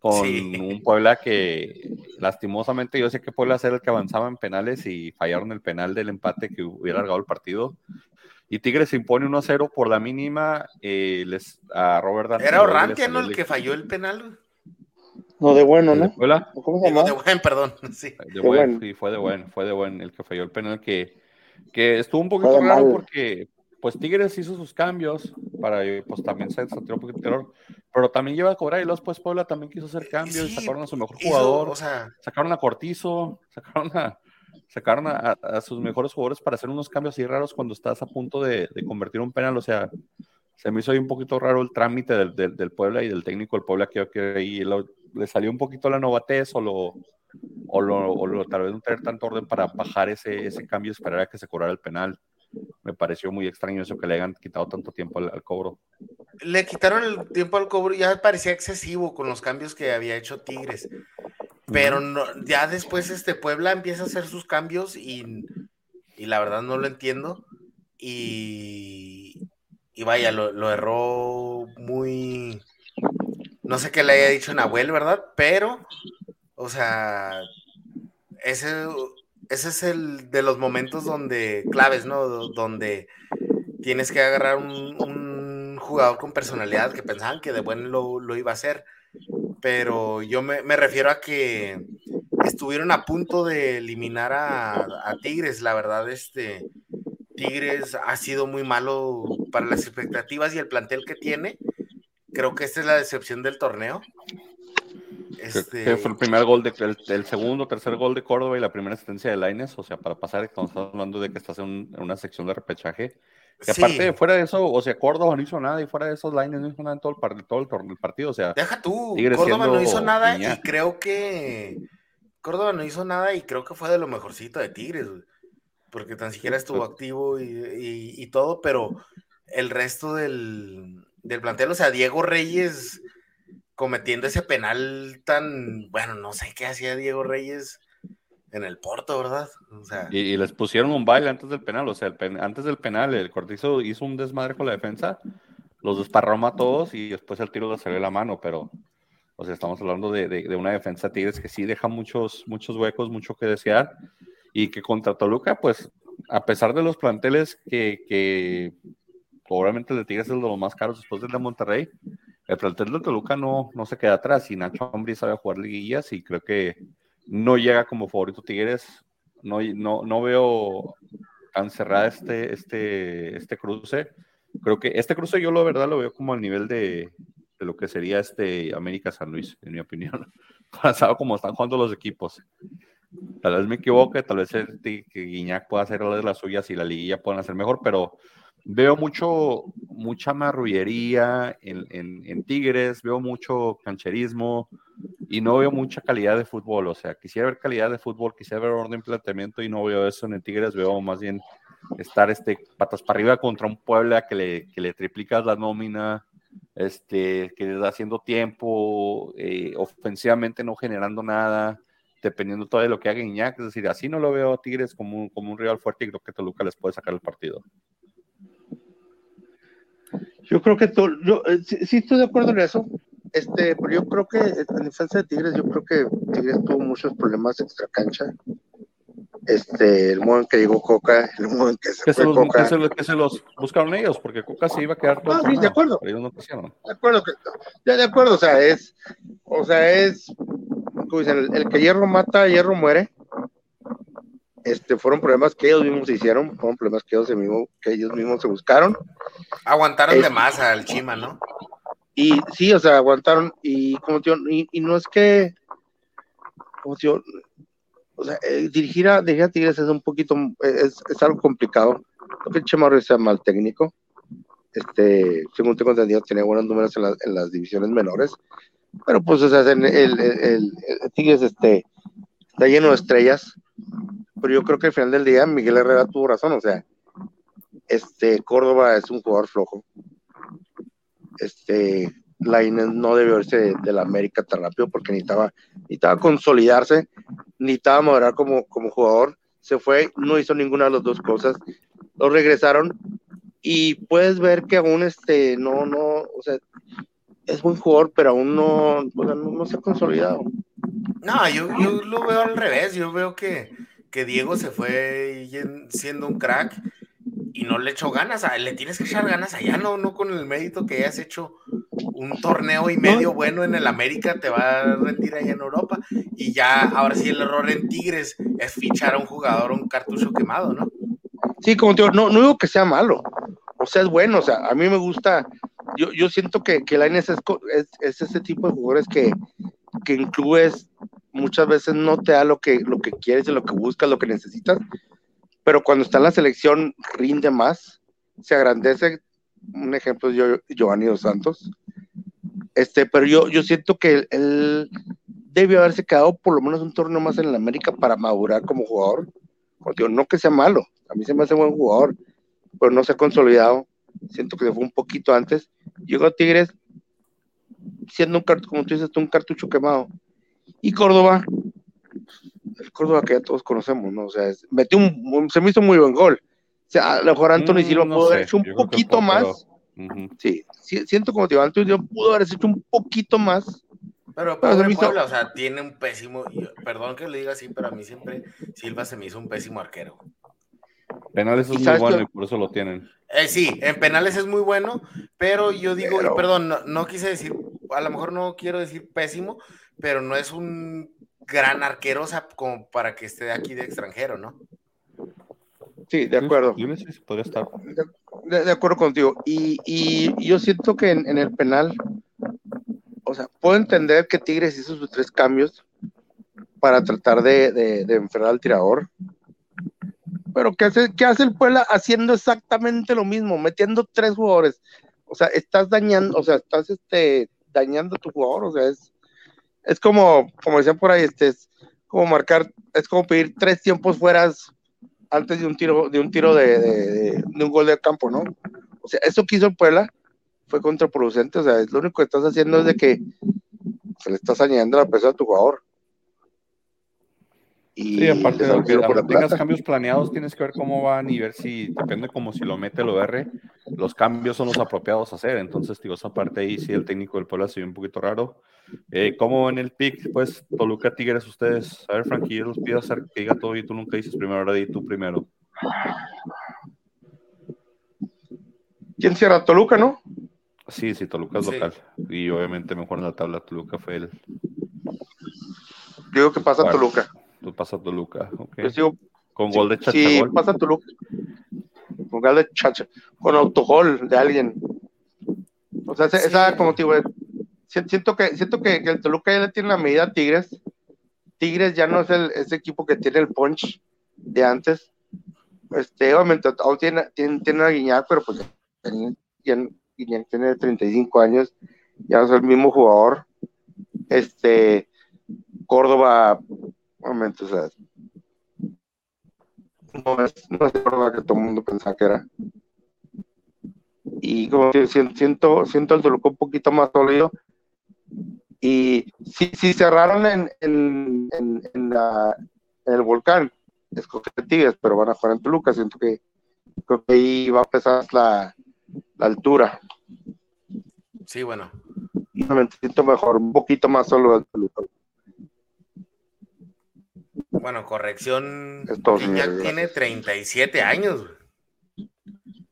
con un Puebla que lastimosamente yo sé que Puebla ser el que avanzaba en penales y fallaron el penal del empate que hubiera largado el partido. Y Tigres se impone 1-0 por la mínima eh, les, a Robert Dante. Era Orrantia, ¿no? El que falló el penal. No, de bueno, ¿no? ¿Cómo se llama? De buen, perdón. Sí. De, buen, sí, fue de buen, fue de buen el que falló el penal que, que estuvo un poquito raro porque pues Tigres hizo sus cambios para pues también se un poquito de terror, pero también lleva a cobrar y los pues Puebla también quiso hacer cambios, sacaron a su mejor jugador, o sea, sacaron a Cortizo, sacaron a sacaron a, sus mejores jugadores para hacer unos cambios así raros cuando estás a punto de, convertir un penal, o sea, se me hizo ahí un poquito raro el trámite del, del, Puebla y del técnico del Puebla que, que ahí le salió un poquito la novatez o lo o, lo, o tal vez no tener tanto orden para bajar ese, ese cambio y esperar a que se cobrara el penal me pareció muy extraño eso que le hayan quitado tanto tiempo al, cobro. Le quitaron el tiempo al cobro, ya parecía excesivo con los cambios que había hecho Tigres. Pero ya después este Puebla empieza a hacer sus cambios y, la verdad no lo entiendo. Y, y vaya, lo, erró muy. No sé qué le haya dicho Nahuel, ¿verdad? Pero, o sea, ese ese es el de los momentos donde, claves, ¿no? Donde tienes que agarrar un, jugador con personalidad que pensaban que de bueno lo, iba a hacer. Pero yo me, refiero a que estuvieron a punto de eliminar a, Tigres. La verdad, este Tigres ha sido muy malo para las expectativas y el plantel que tiene. Creo que esta es la decepción del torneo. Este... fue el primer gol, de, el, segundo, tercer gol de Córdoba y la primera asistencia de Laines, o sea, para pasar, estamos hablando de que estás en, una sección de repechaje. Y aparte, fuera de eso, o sea, Córdoba no hizo nada y fuera de esos Laines no hizo nada en todo el, todo el, partido, o sea. Deja tú, Córdoba no hizo nada y creo que. Córdoba no hizo nada y creo que fue de lo mejorcito de Tigres, porque tan siquiera estuvo pues activo y, y, todo, pero el resto del, del plantel, o sea, Diego Reyes cometiendo ese penal tan, bueno, no sé qué hacía Diego Reyes en el Porto, ¿verdad? y, les pusieron un baile antes del penal, o sea, antes del penal, el Cortizo hizo un desmadre con la defensa, los desparrama a todos y después el tiro le salió la mano, pero, o sea, estamos hablando de, una defensa Tigres que sí deja muchos, muchos huecos, mucho que desear, y que contra Toluca, pues, a pesar de los planteles que, que probablemente el de Tigres es de los más caros después del de Monterrey, el plantel de Toluca no, no se queda atrás y Nacho Ambrí sabe jugar liguillas y creo que no llega como favorito Tigres. No, no, no veo tan cerrada este, este, este cruce. Creo que este cruce yo la verdad lo veo como al nivel de, de lo que sería este América San Luis, en mi opinión. Pasado como están jugando los equipos. Tal vez me equivoque, tal vez el, que Guiñac pueda hacer de las suyas y la liguilla puedan hacer mejor, pero veo mucho, mucha marrullería en, en, Tigres, veo mucho cancherismo y no veo mucha calidad de fútbol. O sea, quisiera ver calidad de fútbol, quisiera ver orden planteamiento y no veo eso en el Tigres, veo más bien estar este, patas para arriba contra un Puebla que le, que le triplicas la nómina, este, que le da haciendo tiempo, eh, ofensivamente no generando nada, dependiendo todo de lo que haga Iñak. Es decir, así no lo veo a Tigres como, como un rival fuerte y creo que Toluca les puede sacar el partido. Yo creo que todo, yo eh, sí, estoy de acuerdo en eso, este, pero yo creo que en defensa de Tigres, yo creo que Tigres tuvo muchos problemas extra cancha. Este, el modo en que llegó Coca, el modo en que se fue Coca. Que se, los buscaron ellos, porque Coca se iba a quedar todo. Ah, sí, de acuerdo. Pero ellos no De acuerdo, ya de acuerdo, o sea, es, o sea, es, como dicen, el, el que hierro mata, hierro muere este, fueron problemas que ellos mismos hicieron, fueron problemas que ellos, mismos, que ellos mismos se buscaron. Aguantaron de más al Chima, ¿no? Y sí, o sea, aguantaron, y como tío, y, y, no es que, como tío, o sea, eh, dirigir, a, dirigir a Tigres es un poquito, es, es algo complicado. Creo que el Chema es mal técnico. Este, según tengo entendido, tiene buenos números en, en las divisiones menores. Pero pues, o sea, el, el, el, el Tigres este, está lleno de estrellas pero yo creo que al final del día Miguel Herrera tuvo razón, o sea, este Córdoba es un jugador flojo. Este Lainez no debe irse de, la América tan rápido porque necesitaba, necesitaba consolidarse, necesitaba moderar como, como jugador. Se fue, no hizo ninguna de las dos cosas. Lo regresaron y puedes ver que aún este no, no, o sea, es buen jugador, pero aún no, no, no se ha consolidado. No, yo, yo lo veo al revés. Yo veo que, que Diego se fue siendo un crack y no le echó ganas, le tienes que echar ganas allá, no, no con el mérito que hayas hecho un torneo y medio bueno en el América, te va a rendir allá en Europa. Y ya, ahora sí, el error en Tigres es fichar a un jugador, un cartucho quemado, ¿no? Sí, como te digo, no, no digo que sea malo, o sea, es bueno, o sea, a mí me gusta, yo, yo siento que, que la es, es, ese tipo de jugadores que, que en clubes muchas veces no te da lo que, lo que quieres, lo que buscas, lo que necesitas, pero cuando está en la selección rinde más, se agrandece. Un ejemplo es Giovanni Dos Santos. Este, pero yo, yo siento que él, debe haberse quedado por lo menos un torneo más en el América para madurar como jugador. Porque no que sea malo, a mí se me hace buen jugador, pero no se ha consolidado. Siento que se fue un poquito antes. Llegó a Tigres siendo un cartucho, como tú dices, un cartucho quemado. Y Córdoba, el Córdoba que ya todos conocemos, ¿no? O sea, metió un, se me hizo muy buen gol. O sea, a lo mejor Anthony sí lo mm, pudo haber hecho un poquito más. Sí, siento como te digo, Anthony pudo haber hecho un poquito más. Pero, pero Puebla, o sea, tiene un pésimo, perdón que lo diga así, pero a mí siempre Silva se me hizo un pésimo arquero. Penales es muy bueno y por eso lo tienen. Eh, sí, en penales es muy bueno, pero yo digo, perdón, no, no, quise decir, a lo mejor no quiero decir pésimo, pero no es un gran arquero, o sea, como para que esté aquí de extranjero, ¿no? Sí, de acuerdo. podría estar. De, acuerdo contigo. Y, y, yo siento que en, el penal, o sea, puedo entender que Tigres hizo sus tres cambios para tratar de, de, enfrentar al tirador. Pero ¿qué hace, ¿qué hace el Puebla haciendo exactamente lo mismo? Metiendo tres jugadores. O sea, estás dañando, o sea, estás este, dañando a tu jugador. O sea, es, es como, como decían por ahí, este, es como marcar, es como pedir tres tiempos fueras antes de un tiro, de un tiro de, un gol de campo, ¿no? O sea, eso que hizo Puebla fue contraproducente, o sea, lo único que estás haciendo es de que se le estás añadiendo la presión a tu jugador. Y sí, aparte de que tengas cambios planeados, tienes que ver cómo van y ver si, depende como si lo mete el OR, los cambios son los apropiados a hacer. Entonces, digo, esa parte ahí sí el técnico del pueblo ha sido un poquito raro. Eh, ¿Cómo en el pick? Pues Toluca Tigres, ustedes. A ver, Frankie, yo los pido hacer que diga todo y tú nunca dices primero, ahora di tú primero. ¿Quién cierra? Toluca, ¿no? Sí, sí, Toluca es local. Y obviamente mejor en la tabla Toluca fue el. Digo que pasa Toluca. Tú pasas Toluca, ok. con gol de Chacha. Sí, pasa Toluca. Con gol de Chacha. Con autogol de alguien. O sea, esa, como te digo, siento que, siento que, el Toluca ya le tiene la medida a Tigres. Tigres ya no es el ese equipo que tiene el punch de antes. Este, obviamente, aún tiene, tiene, tiene a Guiñac, pero pues ya, Guiñac tiene 35 años, ya no es el mismo jugador. Este, Córdoba momento, o sea, no es, no es verdad que todo el mundo pensaba que era. Y como que siento, siento el Toluca un poquito más sólido. Y si, si cerraron en, en, en, la, en el volcán, es Tigres, pero van a jugar en Toluca. Siento que creo que ahí va a pesar la, la altura. Sí, bueno. Me siento mejor, un poquito más solo del Toluca. Bueno, corrección. ya tiene 37 años.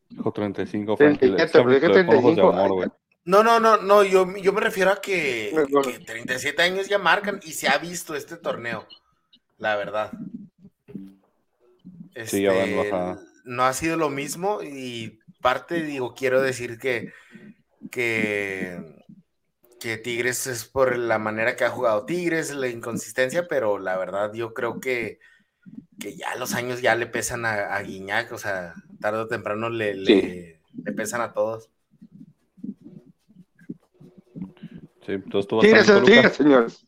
Dijo 35, No, no, no, no, yo, yo me refiero a que, 37 años ya marcan y se ha visto este torneo, la verdad. sí, ya van este, No ha sido lo mismo y parte, digo, quiero decir que, que que Tigres es por la manera que ha jugado Tigres, la inconsistencia, pero la verdad yo creo que, que ya los años ya le pesan a, a Guiñac, o sea, tarde o temprano le, le, pesan a todos. Sí, entonces tú vas Tigres, a Tigres, señores.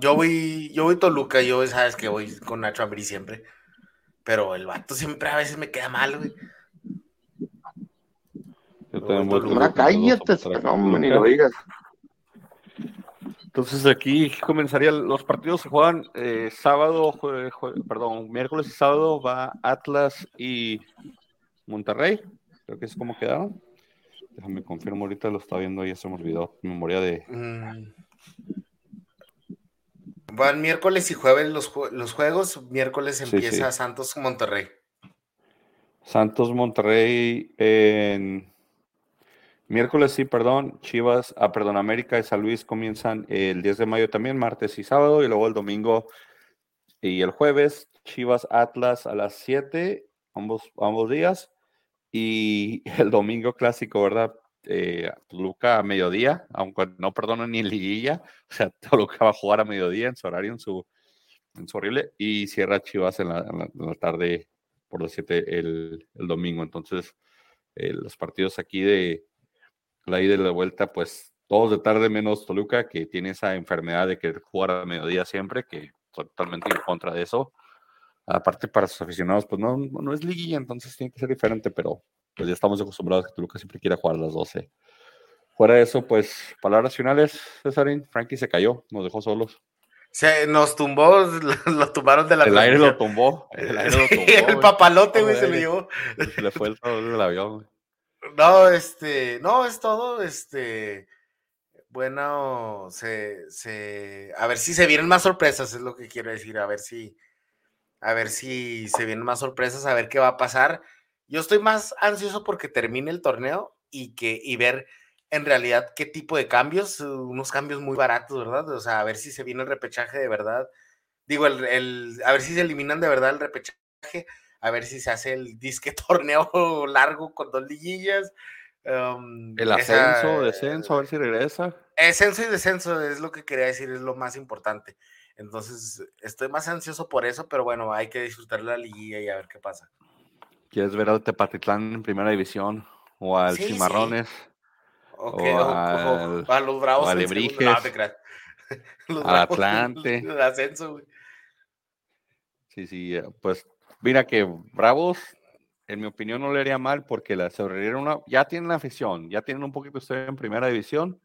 Yo voy, yo voy Toluca, yo sabes que voy con Nacho Ambrí siempre, pero el vato siempre a veces me queda mal, güey. También voy no, ni lo digas. Entonces aquí comenzaría, los partidos se juegan eh, sábado, perdón, miércoles y sábado va Atlas y Monterrey, creo que es como quedaron. Déjame confirmo ahorita, lo estaba viendo y ya se me olvidó. Memoria de. Mm. Van miércoles y jueves los, los juegos. Miércoles empieza Santos Monterrey. Santos Monterrey en miércoles, sí, perdón. Chivas, ah, perdón, América y San Luis comienzan el 10 de mayo también, martes y sábado, y luego el domingo y el jueves, Chivas Atlas a las 7, ambos, ambos días, y el domingo clásico, ¿verdad? Eh, a mediodía, aunque no perdono ni liguilla, o sea, Toluca va a jugar a mediodía en su horario, en su, horrible, y cierra Chivas en la, tarde por las 7 el, el, domingo. Entonces, eh, los partidos aquí de la ida y la vuelta, pues todos de tarde menos Toluca, que tiene esa enfermedad de que jugar a mediodía siempre, que totalmente en contra de eso. Aparte, para sus aficionados, pues no, no es liguilla, entonces tiene que ser diferente, pero pues ya estamos acostumbrados a que Toluca siempre quiera jugar a las 12. Fuera de eso, pues, palabras finales, Cesarín, Frankie se cayó, nos dejó solos. Se nos tumbó, lo, tumbaron de la El aire lo tumbó. El aire lo tumbó. el papalote, güey, se lo llevó. Se le fue el del avión, güey. No, este, no, es todo, este, bueno, se, se, a ver si se vienen más sorpresas, es lo que quiero decir, a ver si, a ver si se vienen más sorpresas, a ver qué va a pasar. Yo estoy más ansioso porque termine el torneo y que, y ver en realidad qué tipo de cambios, unos cambios muy baratos, ¿verdad? O sea, a ver si se viene el repechaje de verdad. Digo, el, el, a ver si se eliminan de verdad el repechaje, a ver si se hace el disque torneo largo con dos liguillas. Um, el ascenso, descenso, a ver si regresa. Ascenso y descenso es lo que quería decir, es lo más importante. Entonces, estoy más ansioso por eso, pero bueno, hay que disfrutar la liguilla y a ver qué pasa. ¿Quieres ver al Tepatitlán en primera división? ¿O al Cimarrones? o, a los Bravos. O a Lebrijes. al Atlante. El ascenso, güey. Sí, sí, eh, pues mira que Bravos en mi opinión, no le haría mal porque la, se una, ya tienen la afición, ya tienen un poquito usted en primera división,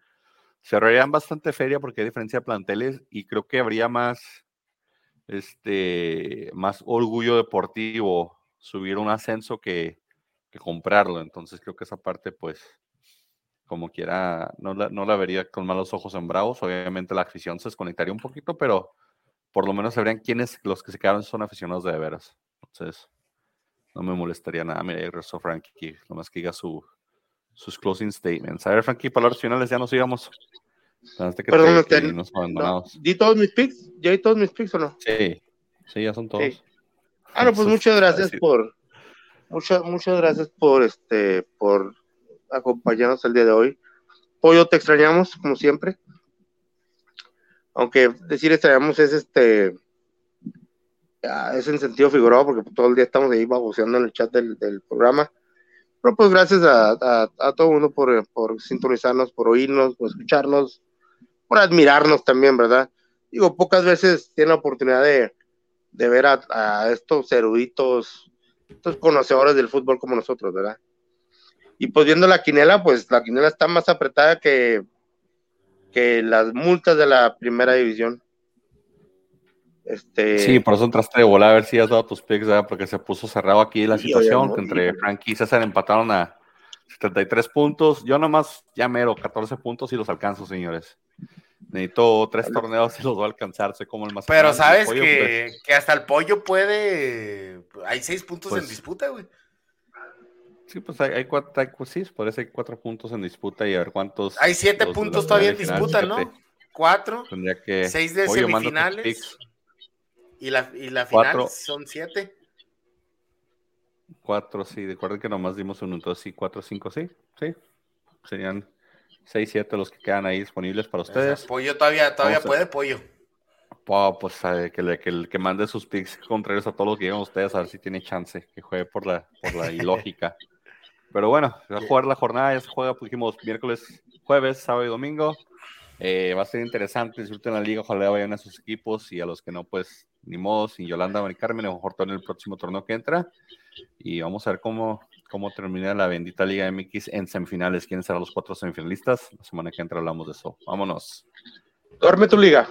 se ahorrarían bastante feria porque hay diferencia de planteles y creo que habría más, este, más orgullo deportivo subir un ascenso que, que comprarlo. Entonces creo que esa parte, pues, como quiera, no la, no la vería con malos ojos en Bravos. Obviamente la afición se desconectaría un poquito, pero por lo menos sabrían quiénes los que se quedaron son aficionados de, veras. Entonces, no me molestaría nada. Mira, ahí regresó Frankie, nomás que diga su, sus closing statements. A ver, Frankie, palabras finales, ya nos íbamos. Perdón, te, no, ¿Di todos mis picks? ¿Ya di todos mis picks o no? Sí, sí, ya son todos. Ah, no, pues muchas gracias por, muchas, muchas gracias por este, por acompañarnos el día de hoy. Pollo, te extrañamos, como siempre. Aunque decir extrañamos es este, es en sentido figurado porque todo el día estamos ahí baboseando en el chat del, programa. Pero pues gracias a, a, todo mundo por, por, sintonizarnos, por oírnos, por escucharnos, por admirarnos también, ¿verdad? Digo, pocas veces tiene la oportunidad de, de ver a, estos eruditos, estos conocedores del fútbol como nosotros, ¿verdad? Y pues viendo la quinela, pues la quinela está más apretada que, que las multas de la primera división. Este... Sí, por eso entraste de volar a ver si has dado tus picks, porque se puso cerrado aquí la situación, que entre Frankie y César empataron a 73 puntos. Yo nomás ya mero 14 puntos y los alcanzo, señores. Necesito tres torneos y los voy a alcanzar, soy como el más. Pero sabes que, pues. que, hasta el pollo puede. Hay seis puntos en pues disputa, güey. Sí, pues hay, hay cuatro, hay, pues sí, ser hay cuatro puntos en disputa y a ver cuántos. Hay siete puntos todavía en disputa, ¿no? Cuatro. Tendría que. Seis de semifinales. Y la, y la final son siete. Cuatro, sí. Recuerden que nomás dimos uno, entonces sí, cuatro, cinco, sí. Sí. Serían seis, siete los que quedan ahí disponibles para ustedes. Pollo todavía, todavía puede, pollo. pues que, le, que, que, mande sus picks contrarios a todos los que llegan ustedes, a ver si tiene chance, que juegue por la, por la ilógica. Pero bueno, va a jugar la jornada, ya se juega, pues dijimos miércoles, jueves, sábado y domingo. Eh, va a ser interesante, disfruten la liga, ojalá vayan a sus equipos y a los que no, pues ni modo, sin Yolanda Mari Carmen, mejor en el próximo torneo que entra. Y vamos a ver cómo, cómo termina la bendita Liga MX en semifinales. ¿Quiénes serán los cuatro semifinalistas? La semana que entra hablamos de eso. Vámonos. Duerme tu liga.